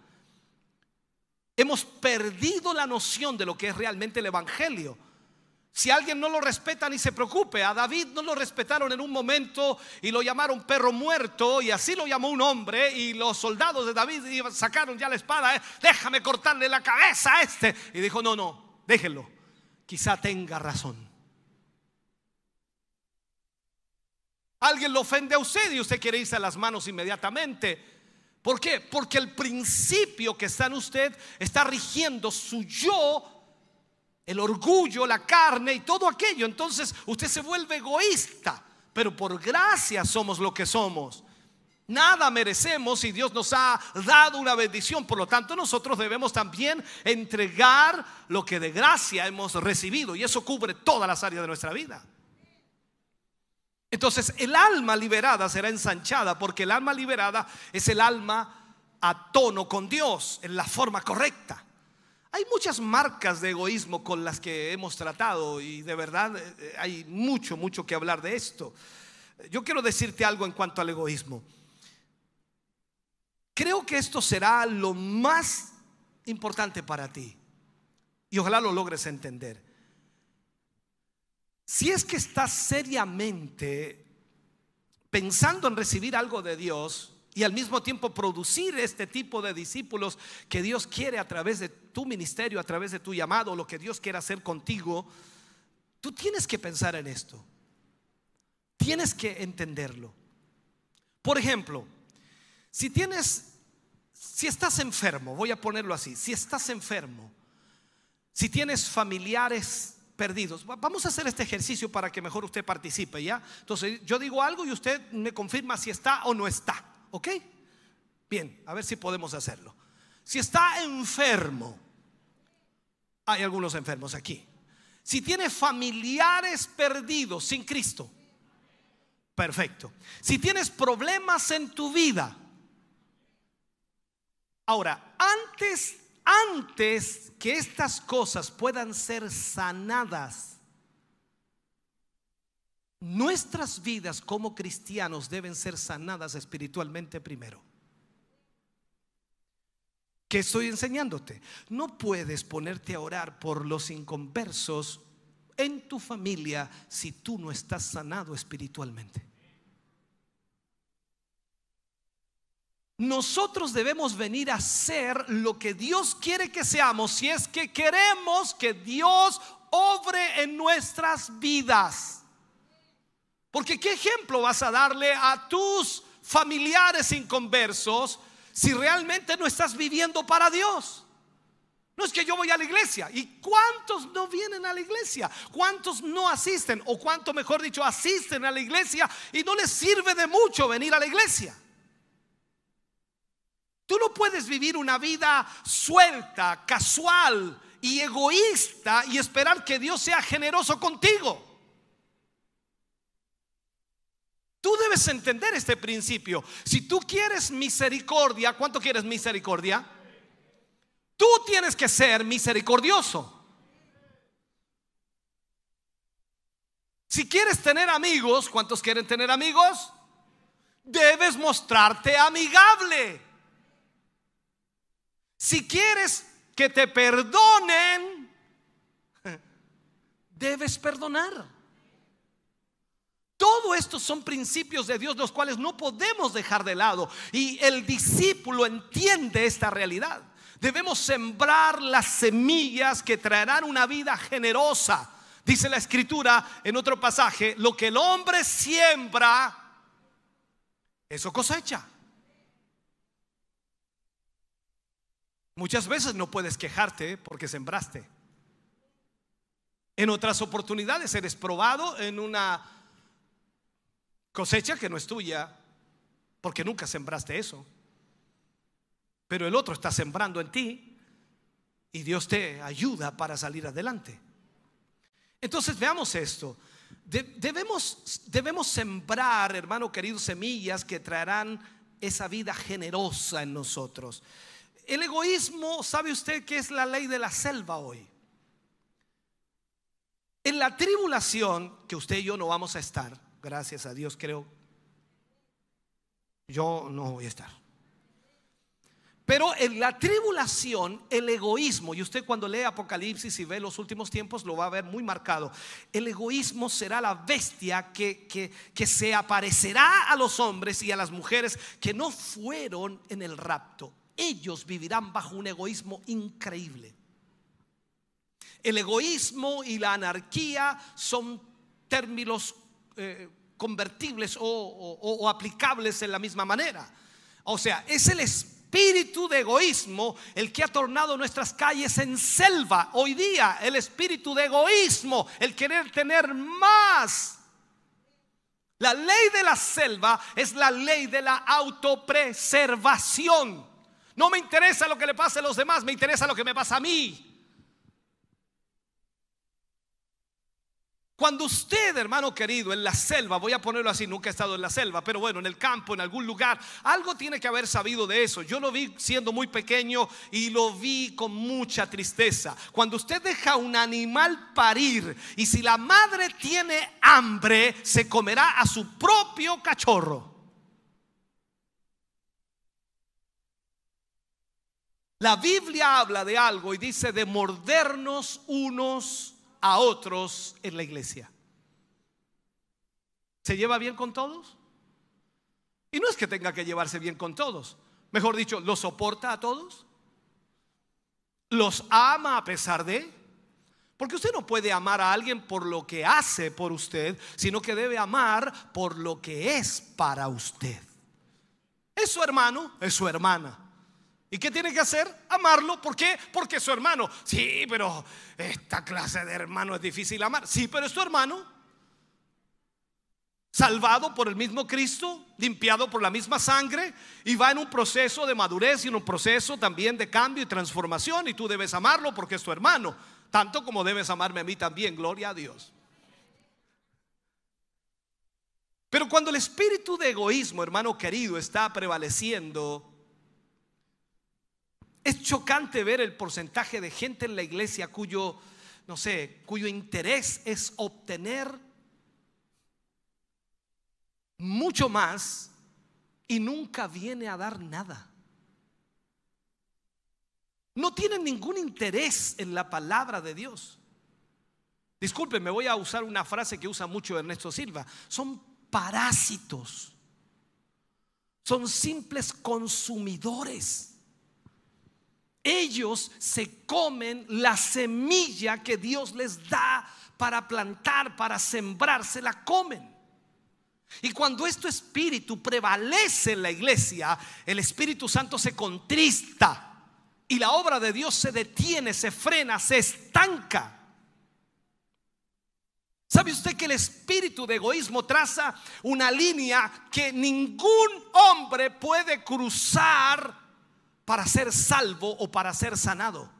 Hemos perdido la noción de lo que es realmente el Evangelio. Si alguien no lo respeta, ni se preocupe. A David no lo respetaron en un momento y lo llamaron perro muerto, y así lo llamó un hombre. Y los soldados de David sacaron ya la espada. ¿eh? Déjame cortarle la cabeza a este. Y dijo: No, no, déjenlo. Quizá tenga razón. Alguien lo ofende a usted y usted quiere irse a las manos inmediatamente. ¿Por qué? Porque el principio que está en usted está rigiendo su yo, el orgullo, la carne y todo aquello. Entonces usted se vuelve egoísta, pero por gracia somos lo que somos. Nada merecemos y Dios nos ha dado una bendición. Por lo tanto, nosotros debemos también entregar lo que de gracia hemos recibido. Y eso cubre todas las áreas de nuestra vida. Entonces el alma liberada será ensanchada porque el alma liberada es el alma a tono con Dios, en la forma correcta. Hay muchas marcas de egoísmo con las que hemos tratado y de verdad eh, hay mucho, mucho que hablar de esto. Yo quiero decirte algo en cuanto al egoísmo. Creo que esto será lo más importante para ti y ojalá lo logres entender. Si es que estás seriamente pensando en recibir algo de Dios y al mismo tiempo producir este tipo de discípulos que Dios quiere a través de tu ministerio, a través de tu llamado, lo que Dios quiere hacer contigo, tú tienes que pensar en esto. Tienes que entenderlo. Por ejemplo, si tienes, si estás enfermo, voy a ponerlo así, si estás enfermo, si tienes familiares perdidos. Vamos a hacer este ejercicio para que mejor usted participe, ¿ya? Entonces, yo digo algo y usted me confirma si está o no está, ¿ok? Bien, a ver si podemos hacerlo. Si está enfermo, hay algunos enfermos aquí. Si tiene familiares perdidos sin Cristo, perfecto. Si tienes problemas en tu vida, ahora, antes antes que estas cosas puedan ser sanadas, nuestras vidas como cristianos deben ser sanadas espiritualmente primero. ¿Qué estoy enseñándote? No puedes ponerte a orar por los inconversos en tu familia si tú no estás sanado espiritualmente. Nosotros debemos venir a ser lo que Dios quiere que seamos si es que queremos que Dios obre en nuestras vidas. Porque ¿qué ejemplo vas a darle a tus familiares inconversos si realmente no estás viviendo para Dios? No es que yo voy a la iglesia. ¿Y cuántos no vienen a la iglesia? ¿Cuántos no asisten? O cuánto, mejor dicho, asisten a la iglesia y no les sirve de mucho venir a la iglesia. Tú no puedes vivir una vida suelta, casual y egoísta y esperar que Dios sea generoso contigo. Tú debes entender este principio. Si tú quieres misericordia, ¿cuánto quieres misericordia? Tú tienes que ser misericordioso. Si quieres tener amigos, ¿cuántos quieren tener amigos? Debes mostrarte amigable. Si quieres que te perdonen, debes perdonar. Todo esto son principios de Dios los cuales no podemos dejar de lado. Y el discípulo entiende esta realidad. Debemos sembrar las semillas que traerán una vida generosa. Dice la escritura en otro pasaje, lo que el hombre siembra, eso cosecha. Muchas veces no puedes quejarte porque sembraste. En otras oportunidades eres probado en una cosecha que no es tuya porque nunca sembraste eso. Pero el otro está sembrando en ti y Dios te ayuda para salir adelante. Entonces veamos esto. debemos, debemos sembrar, hermano querido, semillas que traerán esa vida generosa en nosotros. El egoísmo, ¿sabe usted que es la ley de la selva hoy? En la tribulación, que usted y yo no vamos a estar, gracias a Dios creo, yo no voy a estar. Pero en la tribulación, el egoísmo, y usted cuando lee Apocalipsis y ve los últimos tiempos lo va a ver muy marcado, el egoísmo será la bestia que, que, que se aparecerá a los hombres y a las mujeres que no fueron en el rapto ellos vivirán bajo un egoísmo increíble. El egoísmo y la anarquía son términos eh, convertibles o, aplicables en la misma manera. O sea, es el espíritu de egoísmo el que ha tornado nuestras calles en selva. Hoy día el espíritu de egoísmo, el querer tener más. La ley de la selva es la ley de la autopreservación. No me interesa lo que le pase a los demás, me interesa lo que me pasa a mí. Cuando usted, hermano querido, en la selva, voy a ponerlo así, nunca he estado en la selva, pero bueno, en el campo, en algún lugar, algo tiene que haber sabido de eso. Yo lo vi siendo muy pequeño y lo vi con mucha tristeza. Cuando usted deja un animal parir y si la madre tiene hambre, se comerá a su propio cachorro. La Biblia habla de algo y dice de mordernos unos a otros en la iglesia. ¿Se lleva bien con todos? Y no es que tenga que llevarse bien con todos. Mejor dicho, ¿los soporta a todos? ¿Los ama a pesar de? Porque usted no puede amar a alguien por lo que hace por usted, sino que debe amar por lo que es para usted. Es su hermano, es su hermana. ¿Y qué tiene que hacer? Amarlo. ¿Por qué? Porque es su hermano. Sí, pero esta clase de hermano es difícil amar. Sí, pero es tu hermano. Salvado por el mismo Cristo, limpiado por la misma sangre y va en un proceso de madurez y en un proceso también de cambio y transformación. Y tú debes amarlo porque es tu hermano. Tanto como debes amarme a mí también. Gloria a Dios. Pero cuando el espíritu de egoísmo, hermano querido, está prevaleciendo, es chocante ver el porcentaje de gente en la iglesia cuyo, no sé, cuyo interés es obtener mucho más y nunca viene a dar nada. No tienen ningún interés en la palabra de Dios. Disculpen, me voy a usar una frase que usa mucho Ernesto Silva. Son parásitos son simples consumidores. Ellos se comen la semilla que Dios les da para plantar, para sembrar, se la comen. Y cuando este espíritu prevalece en la iglesia, el Espíritu Santo se contrista y la obra de Dios se detiene, se frena, se estanca. ¿Sabe usted que el espíritu de egoísmo traza una línea que ningún hombre puede cruzar para ser salvo o para ser sanado?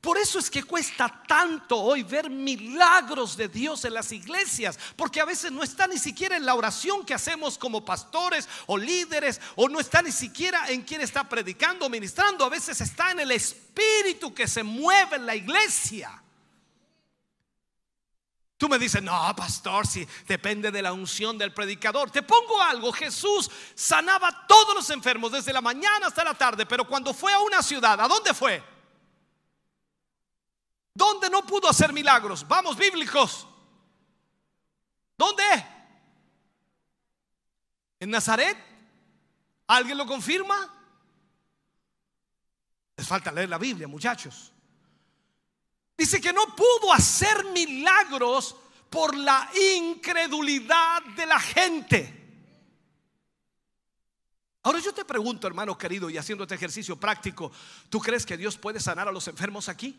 Por eso es que cuesta tanto hoy ver milagros de Dios en las iglesias, porque a veces no está ni siquiera en la oración que hacemos como pastores o líderes, o no está ni siquiera en quien está predicando o ministrando, a veces está en el espíritu que se mueve en la iglesia. Tú me dices, no, pastor, si depende de la unción del predicador. Te pongo algo, Jesús sanaba a todos los enfermos desde la mañana hasta la tarde, pero cuando fue a una ciudad, ¿a dónde fue? ¿Dónde no pudo hacer milagros? Vamos, bíblicos. ¿Dónde? ¿En Nazaret? ¿Alguien lo confirma? Les falta leer la Biblia, muchachos. Dice que no pudo hacer milagros por la incredulidad de la gente. Ahora yo te pregunto, hermano querido, y haciendo este ejercicio práctico, ¿tú crees que Dios puede sanar a los enfermos aquí?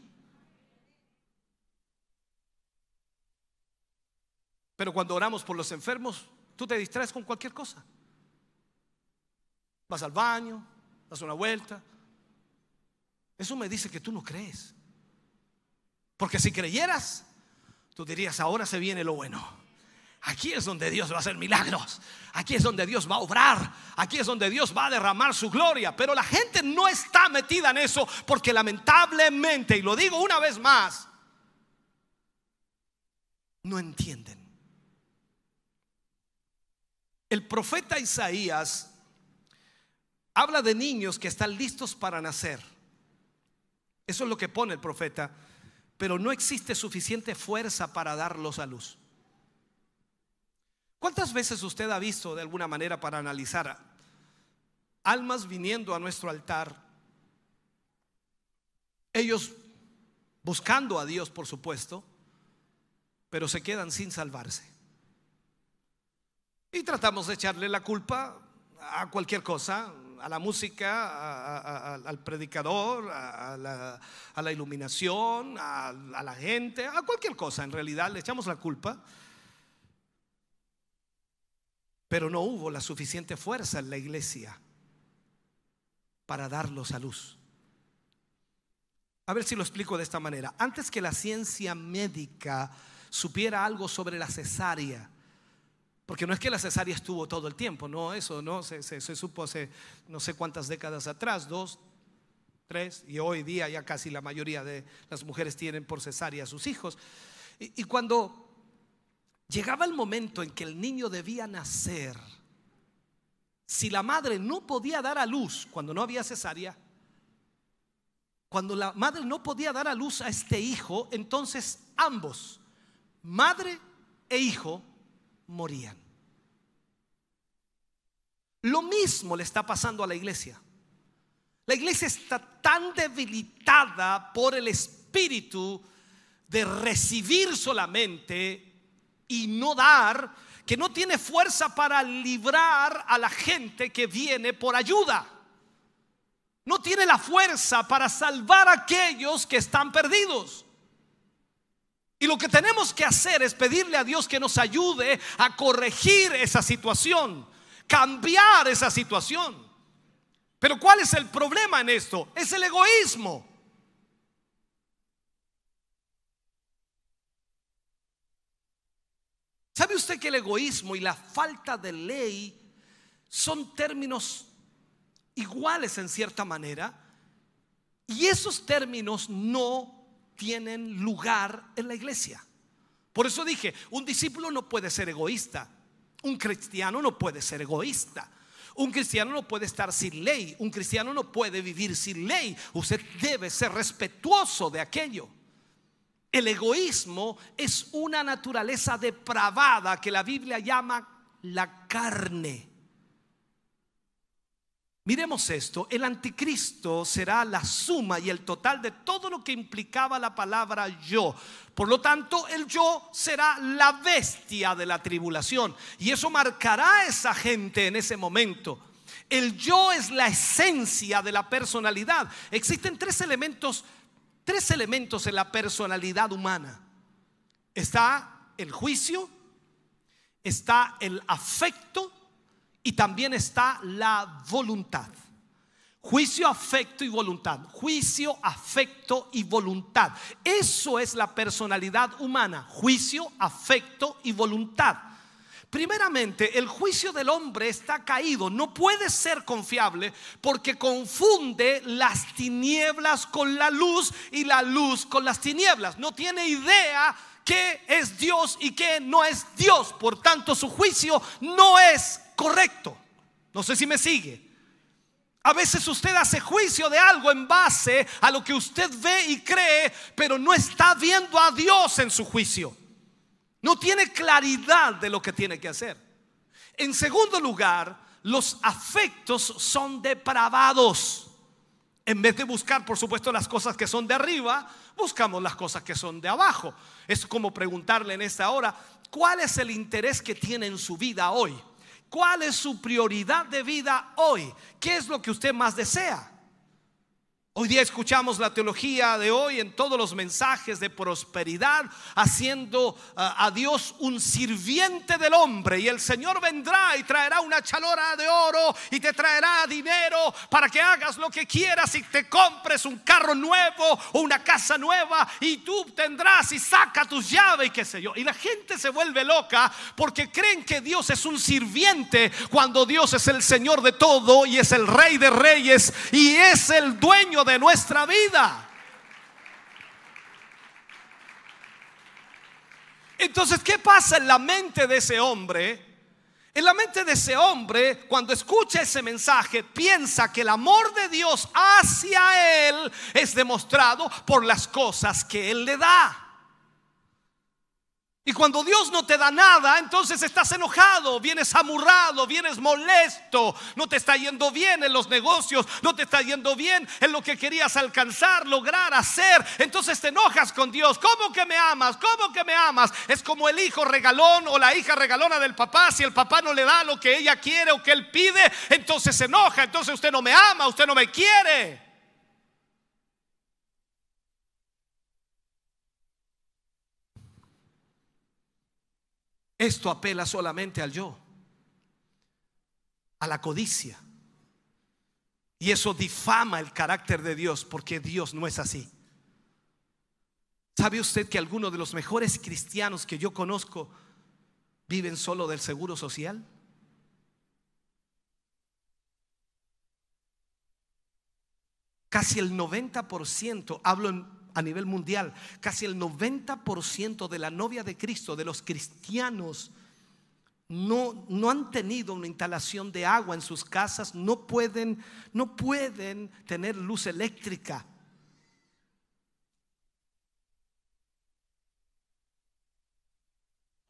Pero cuando oramos por los enfermos, tú te distraes con cualquier cosa. Vas al baño, das una vuelta. Eso me dice que tú no crees. Porque si creyeras, tú dirías, ahora se viene lo bueno. Aquí es donde Dios va a hacer milagros. Aquí es donde Dios va a obrar. Aquí es donde Dios va a derramar su gloria. Pero la gente no está metida en eso porque lamentablemente, y lo digo una vez más, no entienden. El profeta Isaías habla de niños que están listos para nacer. Eso es lo que pone el profeta pero no existe suficiente fuerza para darlos a luz. ¿Cuántas veces usted ha visto de alguna manera para analizar almas viniendo a nuestro altar? Ellos buscando a Dios, por supuesto, pero se quedan sin salvarse. Y tratamos de echarle la culpa a cualquier cosa, a la música, al predicador, a, la, iluminación, a, la gente, a cualquier cosa. En realidad le echamos la culpa. Pero no hubo la suficiente fuerza en la iglesia para darlos a luz. A ver si lo explico de esta manera. Antes que la ciencia médica supiera algo sobre la cesárea, porque no es que la cesárea estuvo todo el tiempo, no, eso no, se, supo hace no sé cuántas décadas atrás, dos, tres, y hoy día ya casi la mayoría de las mujeres tienen por cesárea a sus hijos. Y, y cuando llegaba el momento en que el niño debía nacer, si la madre no podía dar a luz cuando no había cesárea, cuando la madre no podía dar a luz a este hijo, entonces ambos, madre e hijo, morían. Lo mismo le está pasando a la iglesia. La iglesia está tan debilitada por el espíritu de recibir solamente y no dar, que no tiene fuerza para librar a la gente que viene por ayuda. No tiene la fuerza para salvar a aquellos que están perdidos. Y lo que tenemos que hacer es pedirle a Dios que nos ayude a corregir esa situación, cambiar esa situación. Pero ¿cuál es el problema en esto? Es el egoísmo. ¿Sabe usted que el egoísmo y la falta de ley son términos iguales en cierta manera? Y esos términos no tienen lugar en la iglesia. Por eso dije, un discípulo no puede ser egoísta, un cristiano no puede ser egoísta. Un cristiano no puede estar sin ley, un cristiano no puede vivir sin ley. Usted debe ser respetuoso de aquello. El egoísmo es una naturaleza depravada que la Biblia llama la carne. Miremos esto, el anticristo será la suma y el total de todo lo que implicaba la palabra yo. Por lo tanto, el yo será la bestia de la tribulación y eso marcará a esa gente en ese momento. El yo es la esencia de la personalidad. Existen tres elementos, tres elementos en la personalidad humana. Está el juicio, está el afecto y también está la voluntad. Juicio, afecto y voluntad. Juicio, afecto y voluntad. Eso es la personalidad humana. Juicio, afecto y voluntad. Primeramente, el juicio del hombre está caído, no puede ser confiable porque confunde las tinieblas con la luz y la luz con las tinieblas. No tiene idea qué es Dios y qué no es Dios. Por tanto, su juicio no es correcto. No sé si me sigue. A veces usted hace juicio de algo en base a lo que usted ve y cree, pero no está viendo a Dios en su juicio. No tiene claridad de lo que tiene que hacer. En segundo lugar, los afectos son depravados. En vez de buscar, por supuesto, las cosas que son de arriba, buscamos las cosas que son de abajo. Es como preguntarle en esta hora, ¿cuál es el interés que tiene en su vida hoy? ¿Cuál es su prioridad de vida hoy? ¿Qué es lo que usted más desea? Hoy día escuchamos la teología de hoy en todos los mensajes de prosperidad, haciendo ah, a Dios un sirviente del hombre. Y el Señor vendrá y traerá una chalora de oro y te traerá dinero para que hagas lo que quieras y te compres un carro nuevo o una casa nueva y tú tendrás y saca tus llaves y qué sé yo. Y la gente se vuelve loca porque creen que Dios es un sirviente cuando Dios es el Señor de todo y es el Rey de Reyes y es el dueño de nuestra vida. Entonces, ¿qué pasa en la mente de ese hombre? En la mente de ese hombre, cuando escucha ese mensaje, piensa que el amor de Dios hacia él es demostrado por las cosas que él le da. Y cuando Dios no te da nada, entonces estás enojado, vienes amurrado, vienes molesto, no te está yendo bien en los negocios, no te está yendo bien en lo que querías alcanzar, lograr, hacer. Entonces te enojas con Dios. ¿Cómo que me amas? ¿Cómo que me amas? Es como el hijo regalón o la hija regalona del papá. Si el papá no le da lo que ella quiere o que él pide, entonces se enoja. Entonces usted no me ama, usted no me quiere. Esto apela solamente al yo, a la codicia. Y eso difama el carácter de Dios porque Dios no es así. ¿Sabe usted que algunos de los mejores cristianos que yo conozco viven solo del seguro social? Casi el 90%, hablo a nivel mundial, casi el 90% de la novia de Cristo, de los cristianos, no, no han tenido una instalación de agua en sus casas, no pueden, no pueden tener luz eléctrica.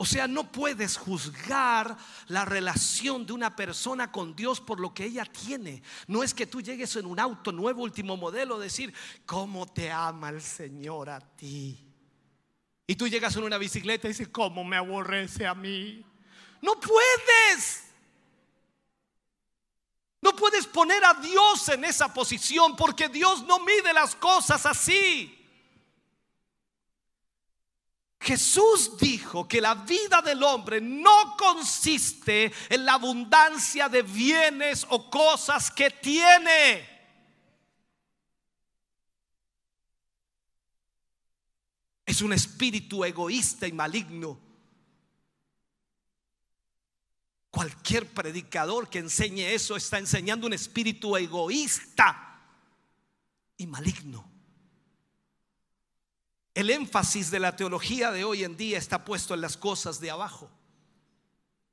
O sea, no puedes juzgar la relación de una persona con Dios por lo que ella tiene. No es que tú llegues en un auto nuevo, último modelo, decir, ¿cómo te ama el Señor a ti? Y tú llegas en una bicicleta y dices, ¿cómo me aborrece a mí? No puedes. No puedes poner a Dios en esa posición porque Dios no mide las cosas así. Jesús dijo que la vida del hombre no consiste en la abundancia de bienes o cosas que tiene. Es un espíritu egoísta y maligno. Cualquier predicador que enseñe eso está enseñando un espíritu egoísta y maligno. El énfasis de la teología de hoy en día está puesto en las cosas de abajo.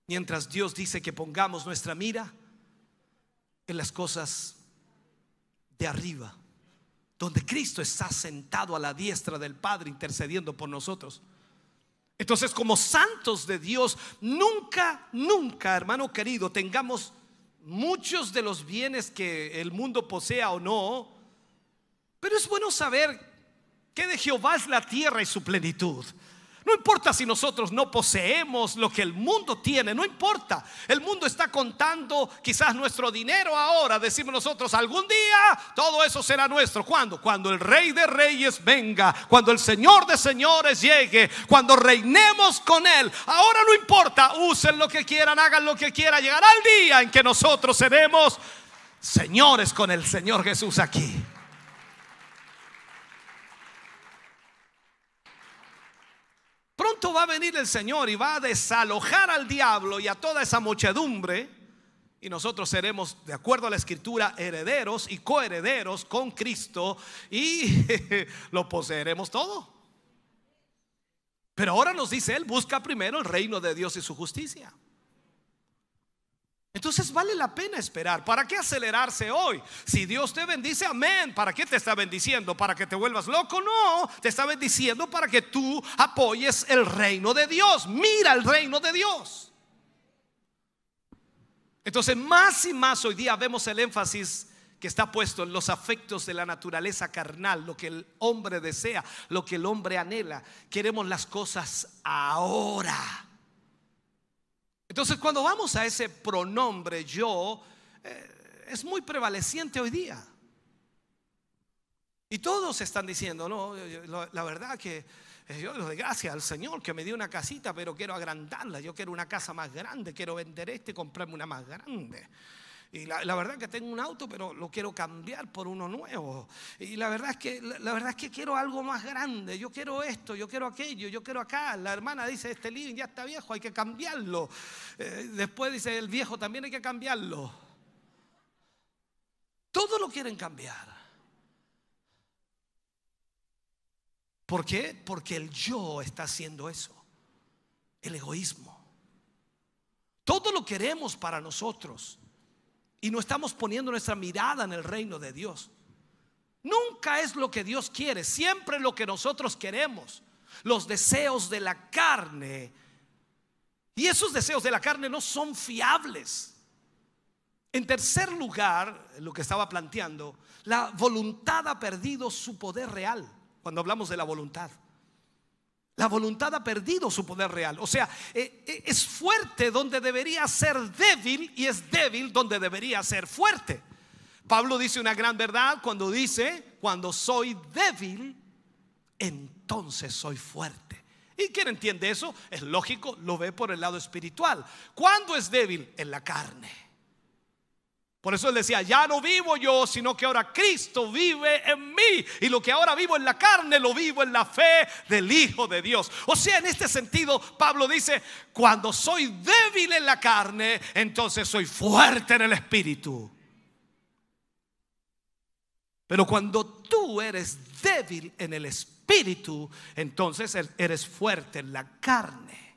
Mientras Dios dice que pongamos nuestra mira en las cosas de arriba, donde Cristo está sentado a la diestra del Padre intercediendo por nosotros. Entonces, como santos de Dios, nunca, nunca, hermano querido, tengamos muchos de los bienes que el mundo posea o no, pero es bueno saber que de Jehová es la tierra y su plenitud. No importa si nosotros no poseemos lo que el mundo tiene, no importa. El mundo está contando quizás nuestro dinero ahora. Decimos nosotros, algún día todo eso será nuestro. ¿Cuándo? Cuando el rey de reyes venga, cuando el señor de señores llegue, cuando reinemos con él. Ahora no importa, usen lo que quieran, hagan lo que quieran. Llegará el día en que nosotros seremos señores con el Señor Jesús aquí. Pronto va a venir el Señor y va a desalojar al diablo y a toda esa muchedumbre. Y nosotros seremos, de acuerdo a la escritura, herederos y coherederos con Cristo y lo poseeremos todo. Pero ahora nos dice Él, busca primero el reino de Dios y su justicia. Entonces vale la pena esperar. ¿Para qué acelerarse hoy? Si Dios te bendice, amén. ¿Para qué te está bendiciendo? ¿Para que te vuelvas loco? No, te está bendiciendo para que tú apoyes el reino de Dios. Mira el reino de Dios. Entonces más y más hoy día vemos el énfasis que está puesto en los afectos de la naturaleza carnal, lo que el hombre desea, lo que el hombre anhela. Queremos las cosas ahora. Entonces cuando vamos a ese pronombre yo, eh, es muy prevaleciente hoy día. Y todos están diciendo, no, la verdad que eh, yo le doy gracias al Señor que me dio una casita, pero quiero agrandarla, yo quiero una casa más grande, quiero vender este y comprarme una más grande. Y la, verdad que tengo un auto, pero lo quiero cambiar por uno nuevo. Y la verdad es que la, verdad es que quiero algo más grande. Yo quiero esto, yo quiero aquello, yo quiero acá. La hermana dice, este living ya está viejo, hay que cambiarlo. Eh, después dice, el viejo también hay que cambiarlo. Todo lo quieren cambiar. ¿Por qué? Porque el yo está haciendo eso. El egoísmo. Todo lo queremos para nosotros y no estamos poniendo nuestra mirada en el reino de Dios. Nunca es lo que Dios quiere, siempre lo que nosotros queremos. Los deseos de la carne. Y esos deseos de la carne no son fiables. En tercer lugar, lo que estaba planteando, la voluntad ha perdido su poder real. Cuando hablamos de la voluntad. La voluntad ha perdido su poder real. O sea, eh, eh, es fuerte donde debería ser débil y es débil donde debería ser fuerte. Pablo dice una gran verdad cuando dice, cuando soy débil, entonces soy fuerte. ¿Y quién entiende eso? Es lógico, lo ve por el lado espiritual. ¿Cuándo es débil? En la carne. Por eso él decía, ya no vivo yo, sino que ahora Cristo vive en mí. Y lo que ahora vivo en la carne, lo vivo en la fe del Hijo de Dios. O sea, en este sentido, Pablo dice, cuando soy débil en la carne, entonces soy fuerte en el Espíritu. Pero cuando tú eres débil en el Espíritu, entonces eres fuerte en la carne.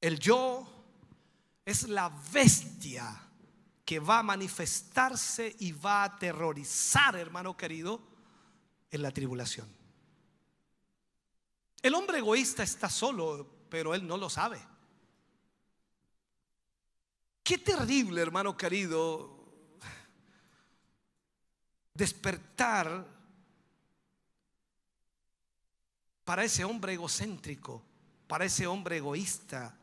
El yo es la bestia que va a manifestarse y va a aterrorizar, hermano querido, en la tribulación. El hombre egoísta está solo, pero él no lo sabe. Qué terrible, hermano querido, despertar para ese hombre egocéntrico, para ese hombre egoísta,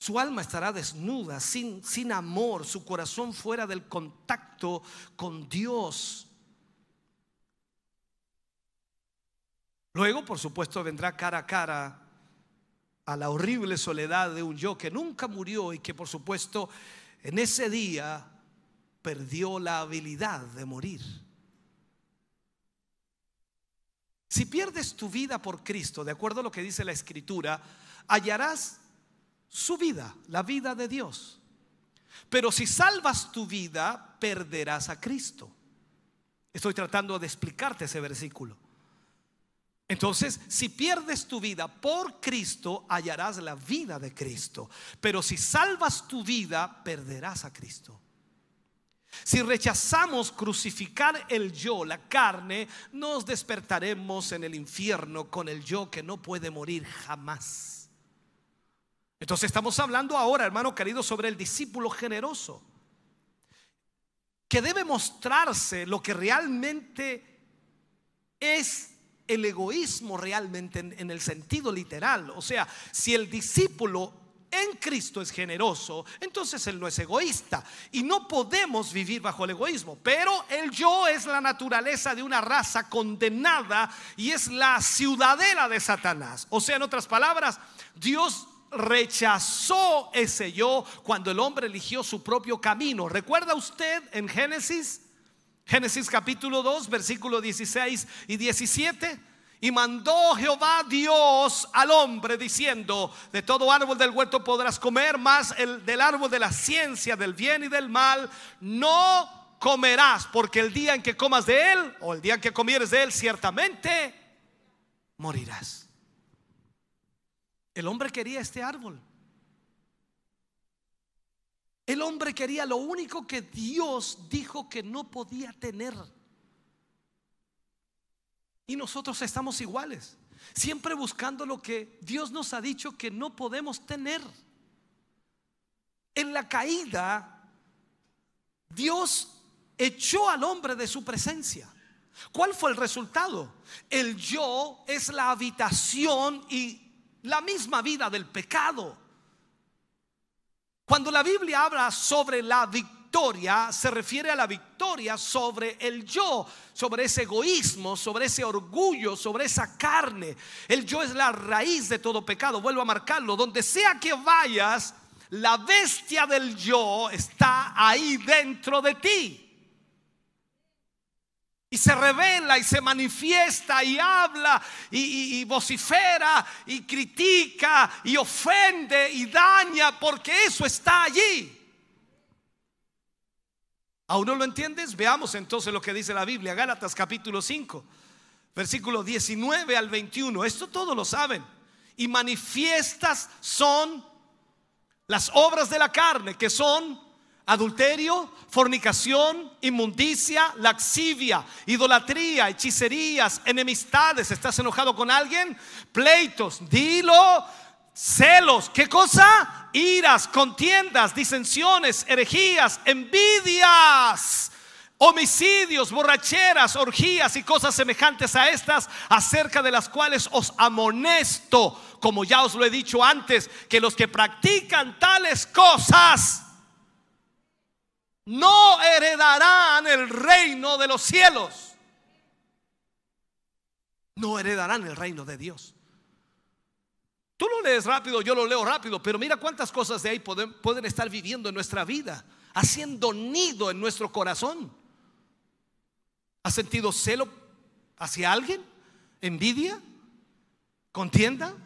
su alma estará desnuda, sin, sin amor, su corazón fuera del contacto con Dios. Luego, por supuesto, vendrá cara a cara a la horrible soledad de un yo que nunca murió y que, por supuesto, en ese día perdió la habilidad de morir. Si pierdes tu vida por Cristo, de acuerdo a lo que dice la Escritura, hallarás su vida, la vida de Dios. Pero si salvas tu vida, perderás a Cristo. Estoy tratando de explicarte ese versículo. Entonces, si pierdes tu vida por Cristo, hallarás la vida de Cristo. Pero si salvas tu vida, perderás a Cristo. Si rechazamos crucificar el yo, la carne, nos despertaremos en el infierno con el yo que no puede morir jamás. Entonces estamos hablando ahora, hermano querido, sobre el discípulo generoso, que debe mostrarse lo que realmente es el egoísmo realmente en, el sentido literal. O sea, si el discípulo en Cristo es generoso, entonces Él no es egoísta. Y no podemos vivir bajo el egoísmo. Pero el yo es la naturaleza de una raza condenada y es la ciudadela de Satanás. O sea, en otras palabras, Dios rechazó ese yo cuando el hombre eligió su propio camino. ¿Recuerda usted en Génesis? Génesis capítulo 2, versículo 16 y 17. Y mandó Jehová Dios al hombre diciendo, de todo árbol del huerto podrás comer, más el del árbol de la ciencia del bien y del mal no comerás, porque el día en que comas de él, o el día en que comieres de él, ciertamente morirás. El hombre quería este árbol. El hombre quería lo único que Dios dijo que no podía tener. Y nosotros estamos iguales, siempre buscando lo que Dios nos ha dicho que no podemos tener. En la caída, Dios echó al hombre de su presencia. ¿Cuál fue el resultado? El yo es la habitación y la misma vida del pecado. Cuando la Biblia habla sobre la victoria, se refiere a la victoria sobre el yo, sobre ese egoísmo, sobre ese orgullo, sobre esa carne. El yo es la raíz de todo pecado, vuelvo a marcarlo. Donde sea que vayas, la bestia del yo está ahí dentro de ti. Y se revela y se manifiesta y habla y, vocifera y critica y ofende y daña porque eso está allí. ¿Aún no lo entiendes? Veamos entonces lo que dice la Biblia, Gálatas capítulo 5, versículo 19 al 21. Esto todos lo saben. Y manifiestas son las obras de la carne, que son adulterio, fornicación, inmundicia, laxivia, idolatría, hechicerías, enemistades. ¿Estás enojado con alguien? Pleitos, dilo celos, ¿qué cosa? Iras, contiendas, disensiones, herejías, envidias, homicidios, borracheras, orgías y cosas semejantes a estas, acerca de las cuales os amonesto, como ya os lo he dicho antes, que los que practican tales cosas no heredarán el reino de los cielos. No heredarán el reino de Dios. Tú lo lees rápido, yo lo leo rápido, pero mira cuántas cosas de ahí pueden, estar viviendo en nuestra vida, haciendo nido en nuestro corazón. ¿Has sentido celo hacia alguien? ¿Envidia? ¿Contienda?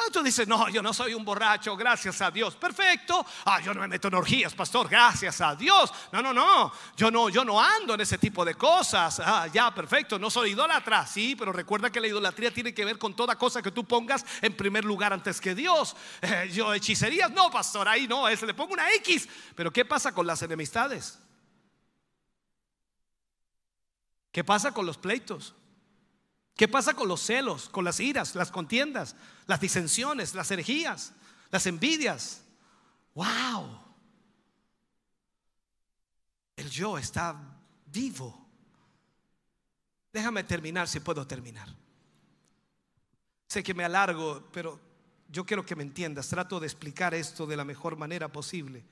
Ah, tú dices, no, yo no soy un borracho, gracias a Dios. Perfecto. Ah, yo no me meto en orgías, pastor, gracias a Dios. No, no, no. Yo no, yo no ando en ese tipo de cosas. Ah, ya, perfecto. No soy idólatra, sí, pero recuerda que la idolatría tiene que ver con toda cosa que tú pongas en primer lugar antes que Dios. Eh, yo hechicerías, no, pastor, ahí no, ese le pongo una X. Pero ¿qué pasa con las enemistades? ¿Qué pasa con los pleitos? ¿Qué pasa con los celos, con las iras, las contiendas, las disensiones, las herejías, las envidias? ¡Wow! El yo está vivo. Déjame terminar si puedo terminar. Sé que me alargo, pero yo quiero que me entiendas. Trato de explicar esto de la mejor manera posible.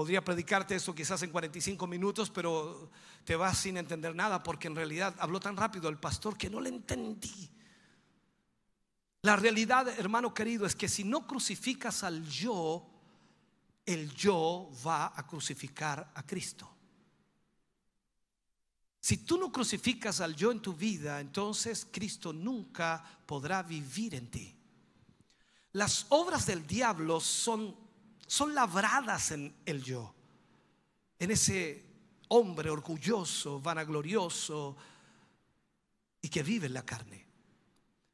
Podría predicarte eso quizás en 45 minutos, pero te vas sin entender nada porque en realidad habló tan rápido el pastor que no le entendí. La realidad, hermano querido, es que si no crucificas al yo, el yo va a crucificar a Cristo. Si tú no crucificas al yo en tu vida, entonces Cristo nunca podrá vivir en ti. Las obras del diablo son son labradas en el yo, en ese hombre orgulloso, vanaglorioso y que vive en la carne.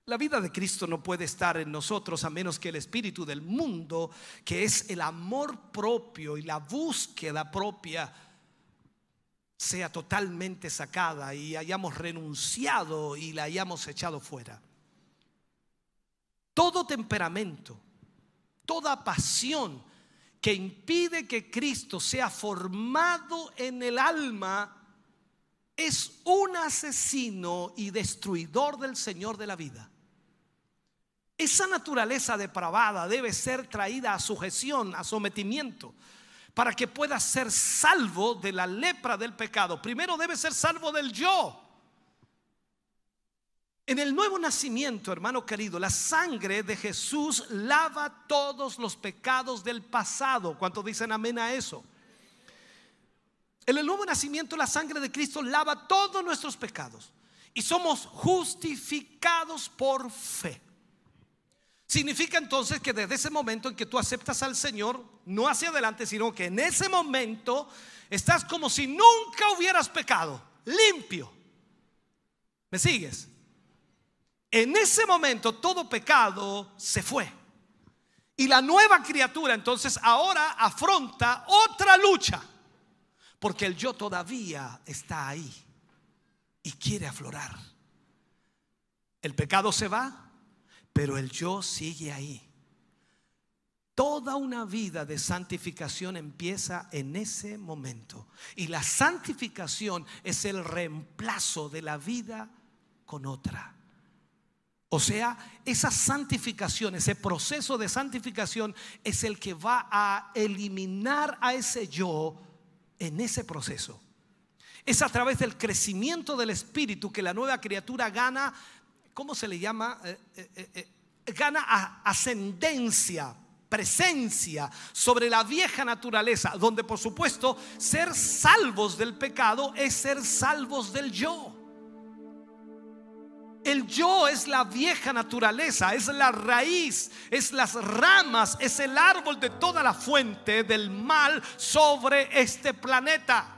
La vida de Cristo no puede estar en nosotros a menos que el espíritu del mundo, que es el amor propio y la búsqueda propia, sea totalmente sacada y hayamos renunciado y la hayamos echado fuera. Todo temperamento, toda pasión que impide que Cristo sea formado en el alma es un asesino y destruidor del Señor de la vida. Esa naturaleza depravada debe ser traída a sujeción, a sometimiento, para que pueda ser salvo de la lepra del pecado. Primero debe ser salvo del yo. En el nuevo nacimiento, hermano querido, la sangre de Jesús lava todos los pecados del pasado. ¿Cuántos dicen amén a eso? En el nuevo nacimiento, la sangre de Cristo lava todos nuestros pecados y somos justificados por fe. Significa entonces que desde ese momento en que tú aceptas al Señor, no hacia adelante, sino que en ese momento estás como si nunca hubieras pecado, limpio. ¿Me sigues? En ese momento todo pecado se fue. Y la nueva criatura entonces ahora afronta otra lucha. Porque el yo todavía está ahí y quiere aflorar. El pecado se va, pero el yo sigue ahí. Toda una vida de santificación empieza en ese momento. Y la santificación es el reemplazo de la vida con otra. O sea, esa santificación, ese proceso de santificación es el que va a eliminar a ese yo en ese proceso. Es a través del crecimiento del espíritu que la nueva criatura gana ¿cómo se le llama? Eh, eh, eh, gana ascendencia, presencia sobre la vieja naturaleza, donde por supuesto ser salvos del pecado es ser salvos del yo. El yo es la vieja naturaleza, es la raíz, es las ramas, es el árbol de toda la fuente del mal sobre este planeta.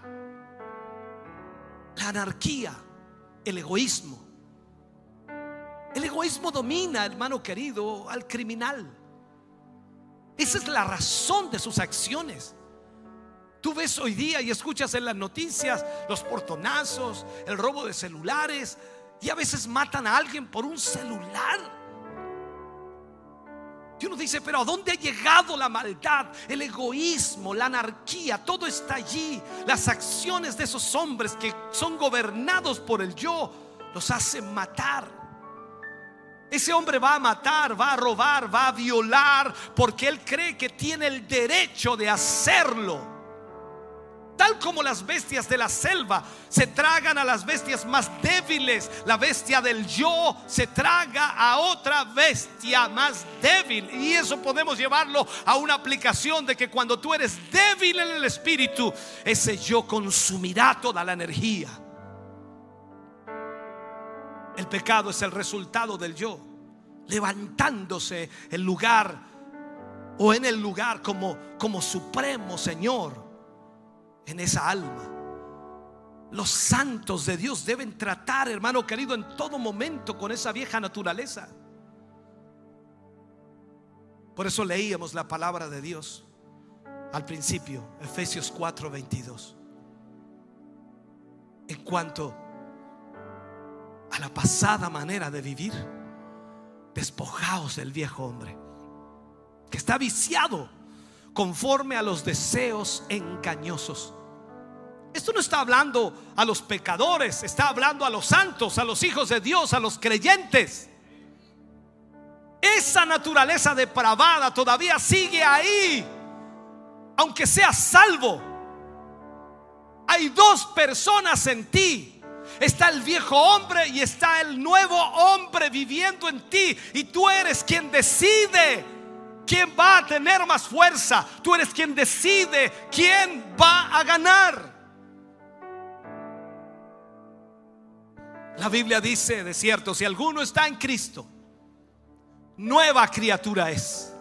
La anarquía, el egoísmo, el egoísmo domina, hermano querido, al criminal. Esa es la razón de sus acciones. Tú ves hoy día y escuchas en las noticias los portonazos, el robo de celulares y a veces matan a alguien por un celular. Y uno dice, pero ¿a dónde ha llegado la maldad? El egoísmo, la anarquía, todo está allí. Las acciones de esos hombres que son gobernados por el yo los hacen matar. Ese hombre va a matar, va a robar, va a violar, porque él cree que tiene el derecho de hacerlo. Tal como las bestias de la selva se tragan a las bestias más débiles, la bestia del yo se traga a otra bestia más débil. Y eso podemos llevarlo a una aplicación de que cuando tú eres débil en el espíritu, ese yo consumirá toda la energía. El pecado es el resultado del yo, levantándose el lugar o en el lugar como, como supremo Señor en esa alma. Los santos de Dios deben tratar, hermano querido, en todo momento con esa vieja naturaleza. Por eso leíamos la palabra de Dios al principio, Efesios 4:22. En cuanto a la pasada manera de vivir, despojaos del viejo hombre, que está viciado conforme a los deseos engañosos. Esto no está hablando a los pecadores, está hablando a los santos, a los hijos de Dios, a los creyentes. Esa naturaleza depravada todavía sigue ahí, aunque sea salvo. Hay dos personas en ti Está el viejo hombre y está el nuevo hombre viviendo en ti. Y tú eres quien decide quién va a tener más fuerza. Tú eres quien decide quién va a ganar. La Biblia dice, de cierto, si alguno está en Cristo, nueva criatura es.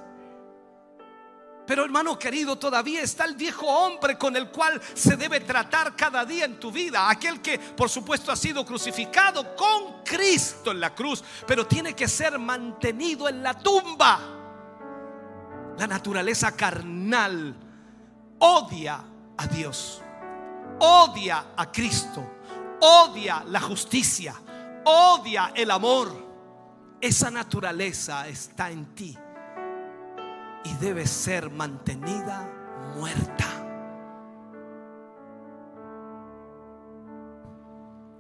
Pero hermano querido, todavía está el viejo hombre con el cual se debe tratar cada día en tu vida. Aquel que por supuesto ha sido crucificado con Cristo en la cruz, pero tiene que ser mantenido en la tumba. La naturaleza carnal odia a Dios, odia a Cristo, odia la justicia, odia el amor. Esa naturaleza está en ti y debe ser mantenida muerta.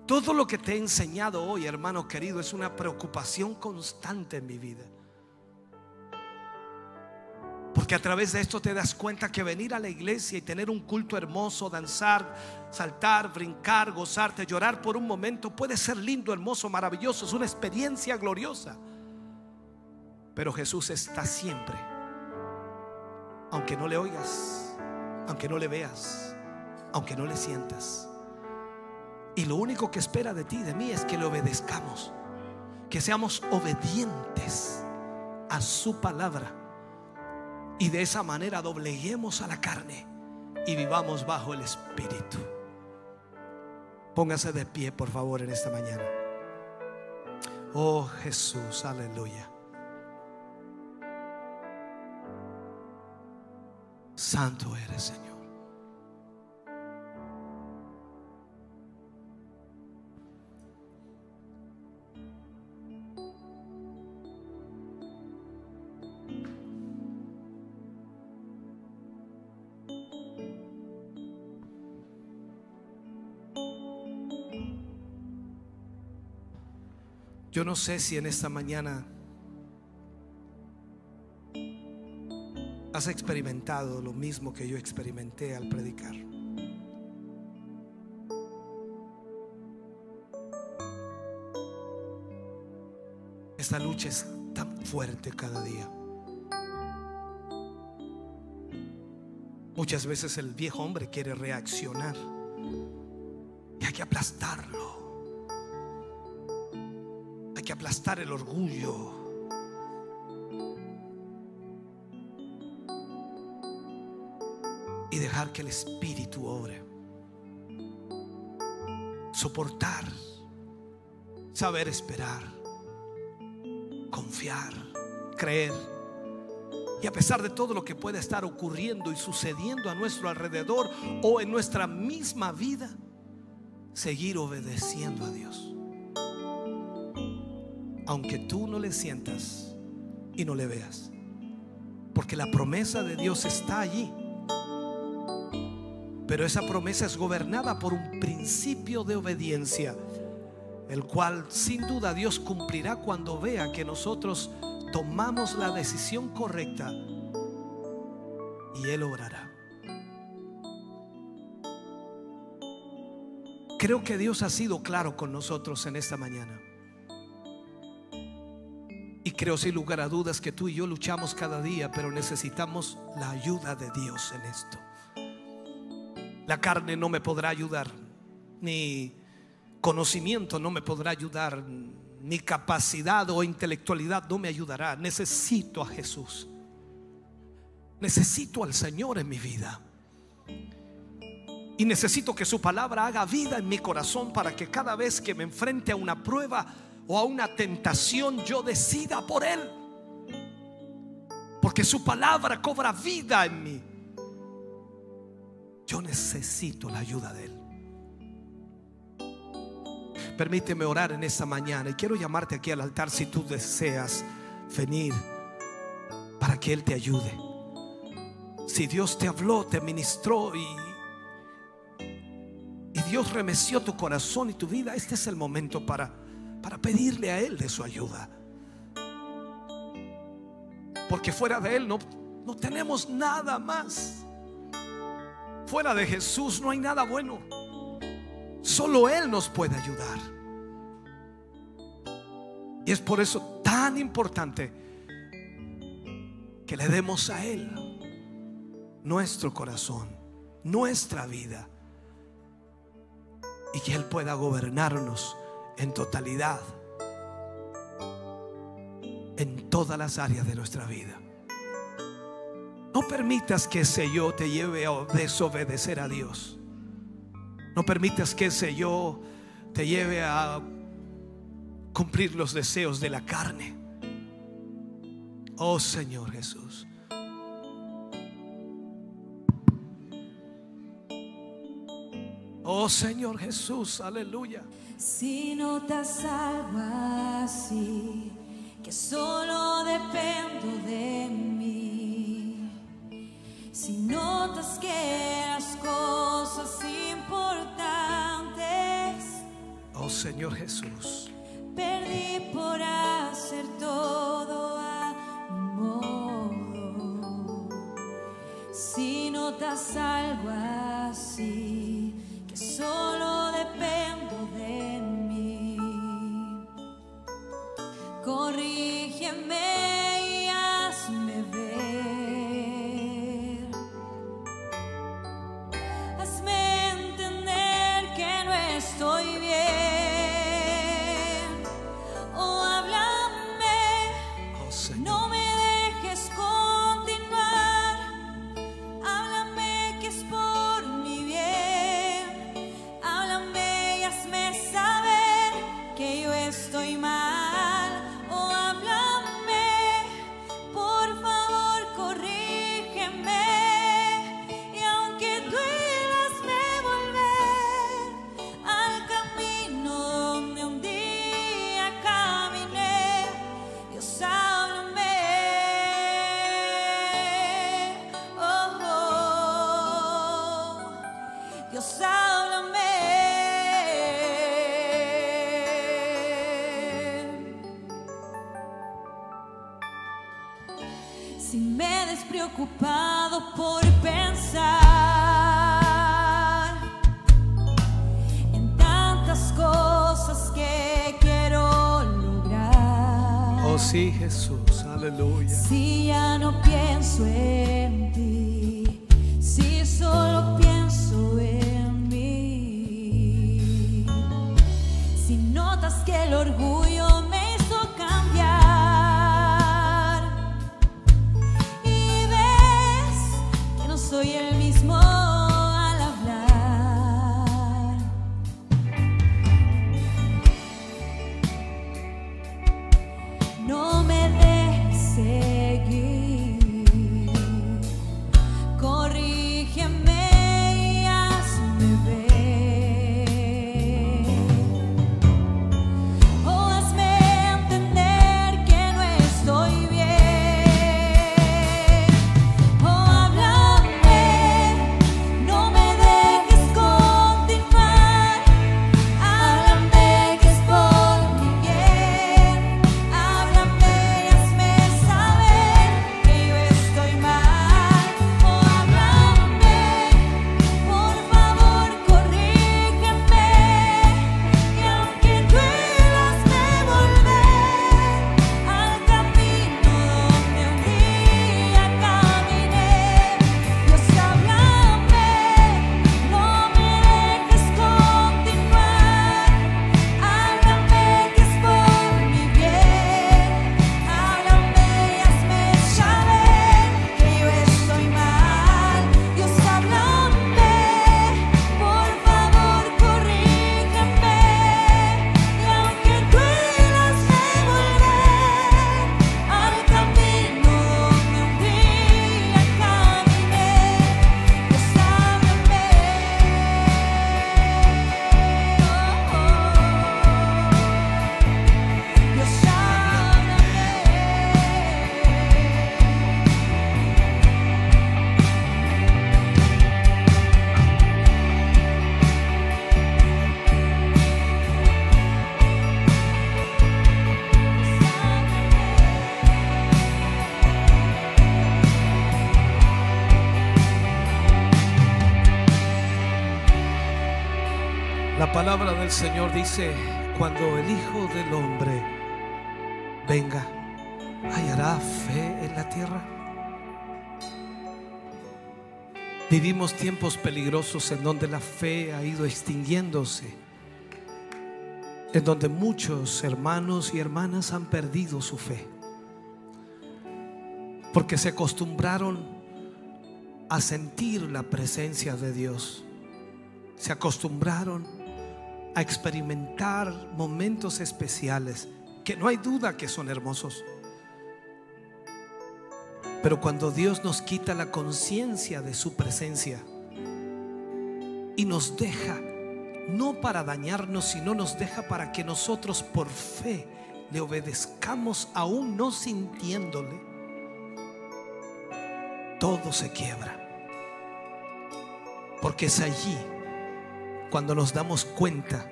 Todo lo que te he enseñado hoy, hermano querido, es una preocupación constante en mi vida. Porque a través de esto te das cuenta que venir a la iglesia y tener un culto hermoso, danzar, saltar, brincar, gozarte, llorar por un momento puede ser lindo, hermoso, maravilloso, es una experiencia gloriosa. Pero Jesús está siempre aunque no le oigas, aunque no le veas, aunque no le sientas. Y lo único que espera de ti, de mí, es que le obedezcamos, que seamos obedientes a su palabra. Y de esa manera dobleguemos a la carne y vivamos bajo el Espíritu. Póngase de pie, por favor, en esta mañana. Oh Jesús, aleluya. Santo eres, Señor. Yo no sé si en esta mañana has experimentado lo mismo que yo experimenté al predicar. Esta lucha es tan fuerte cada día. Muchas veces el viejo hombre quiere reaccionar y hay que aplastarlo. Que aplastar el orgullo, y dejar que el Espíritu obre. Soportar, saber esperar, confiar, creer. Y a pesar de todo lo que puede estar ocurriendo y sucediendo a nuestro alrededor o en nuestra misma vida, seguir obedeciendo a Dios. Aunque tú no le sientas y no le veas. Porque la promesa de Dios está allí. Pero esa promesa es gobernada por un principio de obediencia, el cual sin duda Dios cumplirá cuando vea que nosotros tomamos la decisión correcta y Él obrará. Creo que Dios ha sido claro con nosotros en esta mañana. Creo sin lugar a dudas que tú y yo luchamos cada día, pero necesitamos la ayuda de Dios en esto. La carne no me podrá ayudar, ni conocimiento no me podrá ayudar, ni capacidad o intelectualidad no me ayudará. Necesito a Jesús. Necesito al Señor en mi vida. Y necesito que su palabra haga vida en mi corazón para que cada vez que me enfrente a una prueba o a una tentación yo decida por Él. Porque su palabra cobra vida en mí. Yo necesito la ayuda de Él. Permíteme orar en esta mañana y quiero llamarte aquí al altar si tú deseas venir para que Él te ayude. Si Dios te habló, te ministró y, y Dios remeció tu corazón y tu vida, este es el momento para, para pedirle a Él de su ayuda. Porque fuera de Él no, no tenemos nada más. Fuera de Jesús no hay nada bueno. Solo Él nos puede ayudar. Y es por eso tan importante que le demos a Él nuestro corazón, nuestra vida. Y que Él pueda gobernarnos en totalidad, en todas las áreas de nuestra vida. No permitas que ese yo te lleve a desobedecer a Dios. No permitas que ese yo te lleve a cumplir los deseos de la carne. Oh Señor Jesús. Oh Señor Jesús, aleluya. Si notas algo así, que solo dependo de mí. Si notas que las cosas importantes, oh Señor Jesús, perdí por hacer todo a mi modo. Si notas algo así, solo dependo de mí, corrígeme Si ya no pienso en ti, del Señor dice, cuando el Hijo del Hombre venga, hallará fe en la tierra. Vivimos tiempos peligrosos en donde la fe ha ido extinguiéndose, en donde muchos hermanos y hermanas han perdido su fe, porque se acostumbraron a sentir la presencia de Dios. Se acostumbraron a experimentar momentos especiales que no hay duda que son hermosos. Pero cuando Dios nos quita la conciencia de su presencia y nos deja, no para dañarnos, sino nos deja para que nosotros por fe le obedezcamos aún no sintiéndole, todo se quiebra. Porque es allí cuando nos damos cuenta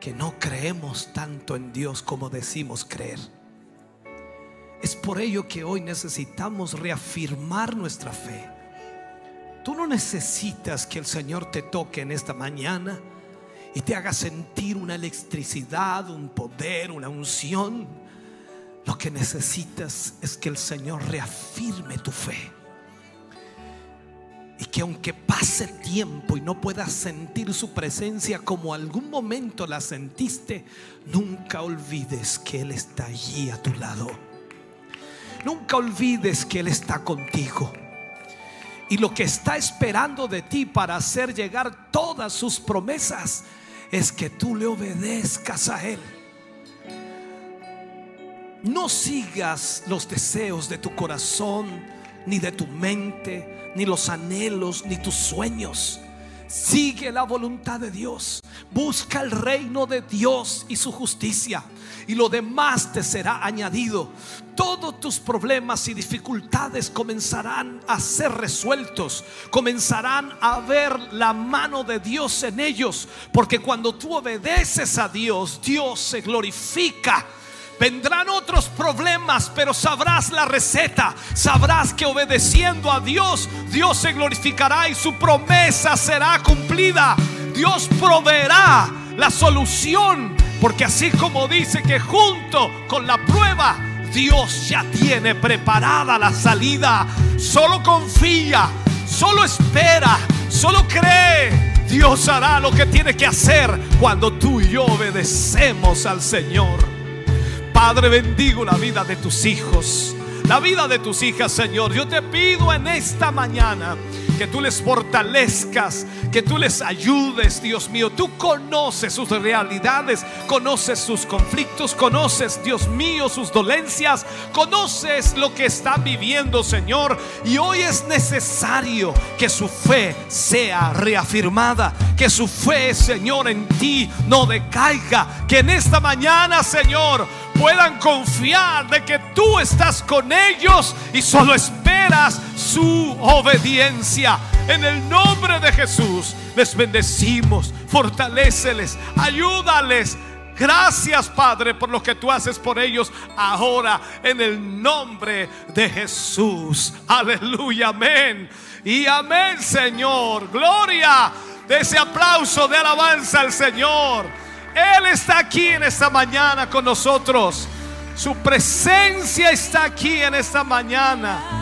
que no creemos tanto en Dios como decimos creer. Es por ello que hoy necesitamos reafirmar nuestra fe. Tú no necesitas que el Señor te toque en esta mañana y te haga sentir una electricidad, un poder, una unción. Lo que necesitas es que el Señor reafirme tu fe. Que aunque pase tiempo y no puedas sentir su presencia como algún momento la sentiste, nunca olvides que Él está allí a tu lado. Nunca olvides que Él está contigo. Y lo que está esperando de ti para hacer llegar todas sus promesas es que tú le obedezcas a Él. No sigas los deseos de tu corazón, ni de tu mente, ni los anhelos, ni tus sueños. Sigue la voluntad de Dios. Busca el reino de Dios y su justicia. Y lo demás te será añadido. Todos tus problemas y dificultades comenzarán a ser resueltos. Comenzarán a ver la mano de Dios en ellos. Porque cuando tú obedeces a Dios, Dios se glorifica. Vendrán otros problemas, pero sabrás la receta. Sabrás que obedeciendo a Dios, Dios se glorificará y su promesa será cumplida. Dios proveerá la solución, porque así como dice que junto con la prueba, Dios ya tiene preparada la salida. Solo confía, solo espera, solo cree. Dios hará lo que tiene que hacer cuando tú y yo obedecemos al Señor. Padre, bendigo la vida de tus hijos, la vida de tus hijas, Señor. Yo te pido en esta mañana que tú les fortalezcas, que tú les ayudes, Dios mío. Tú conoces sus realidades, conoces sus conflictos, conoces, Dios mío, sus dolencias, conoces lo que están viviendo, Señor. Y hoy es necesario que su fe sea reafirmada, que su fe, Señor, en ti no decaiga, que en esta mañana, Señor, puedan confiar de que tú estás con ellos y solo su obediencia. En el nombre de Jesús les bendecimos, fortaléceles, ayúdales. Gracias Padre por lo que tú haces por ellos ahora en el nombre de Jesús. Aleluya, amén. Y amén Señor. Gloria de ese aplauso de alabanza al Señor. Él está aquí en esta mañana con nosotros. Su presencia está aquí en esta mañana.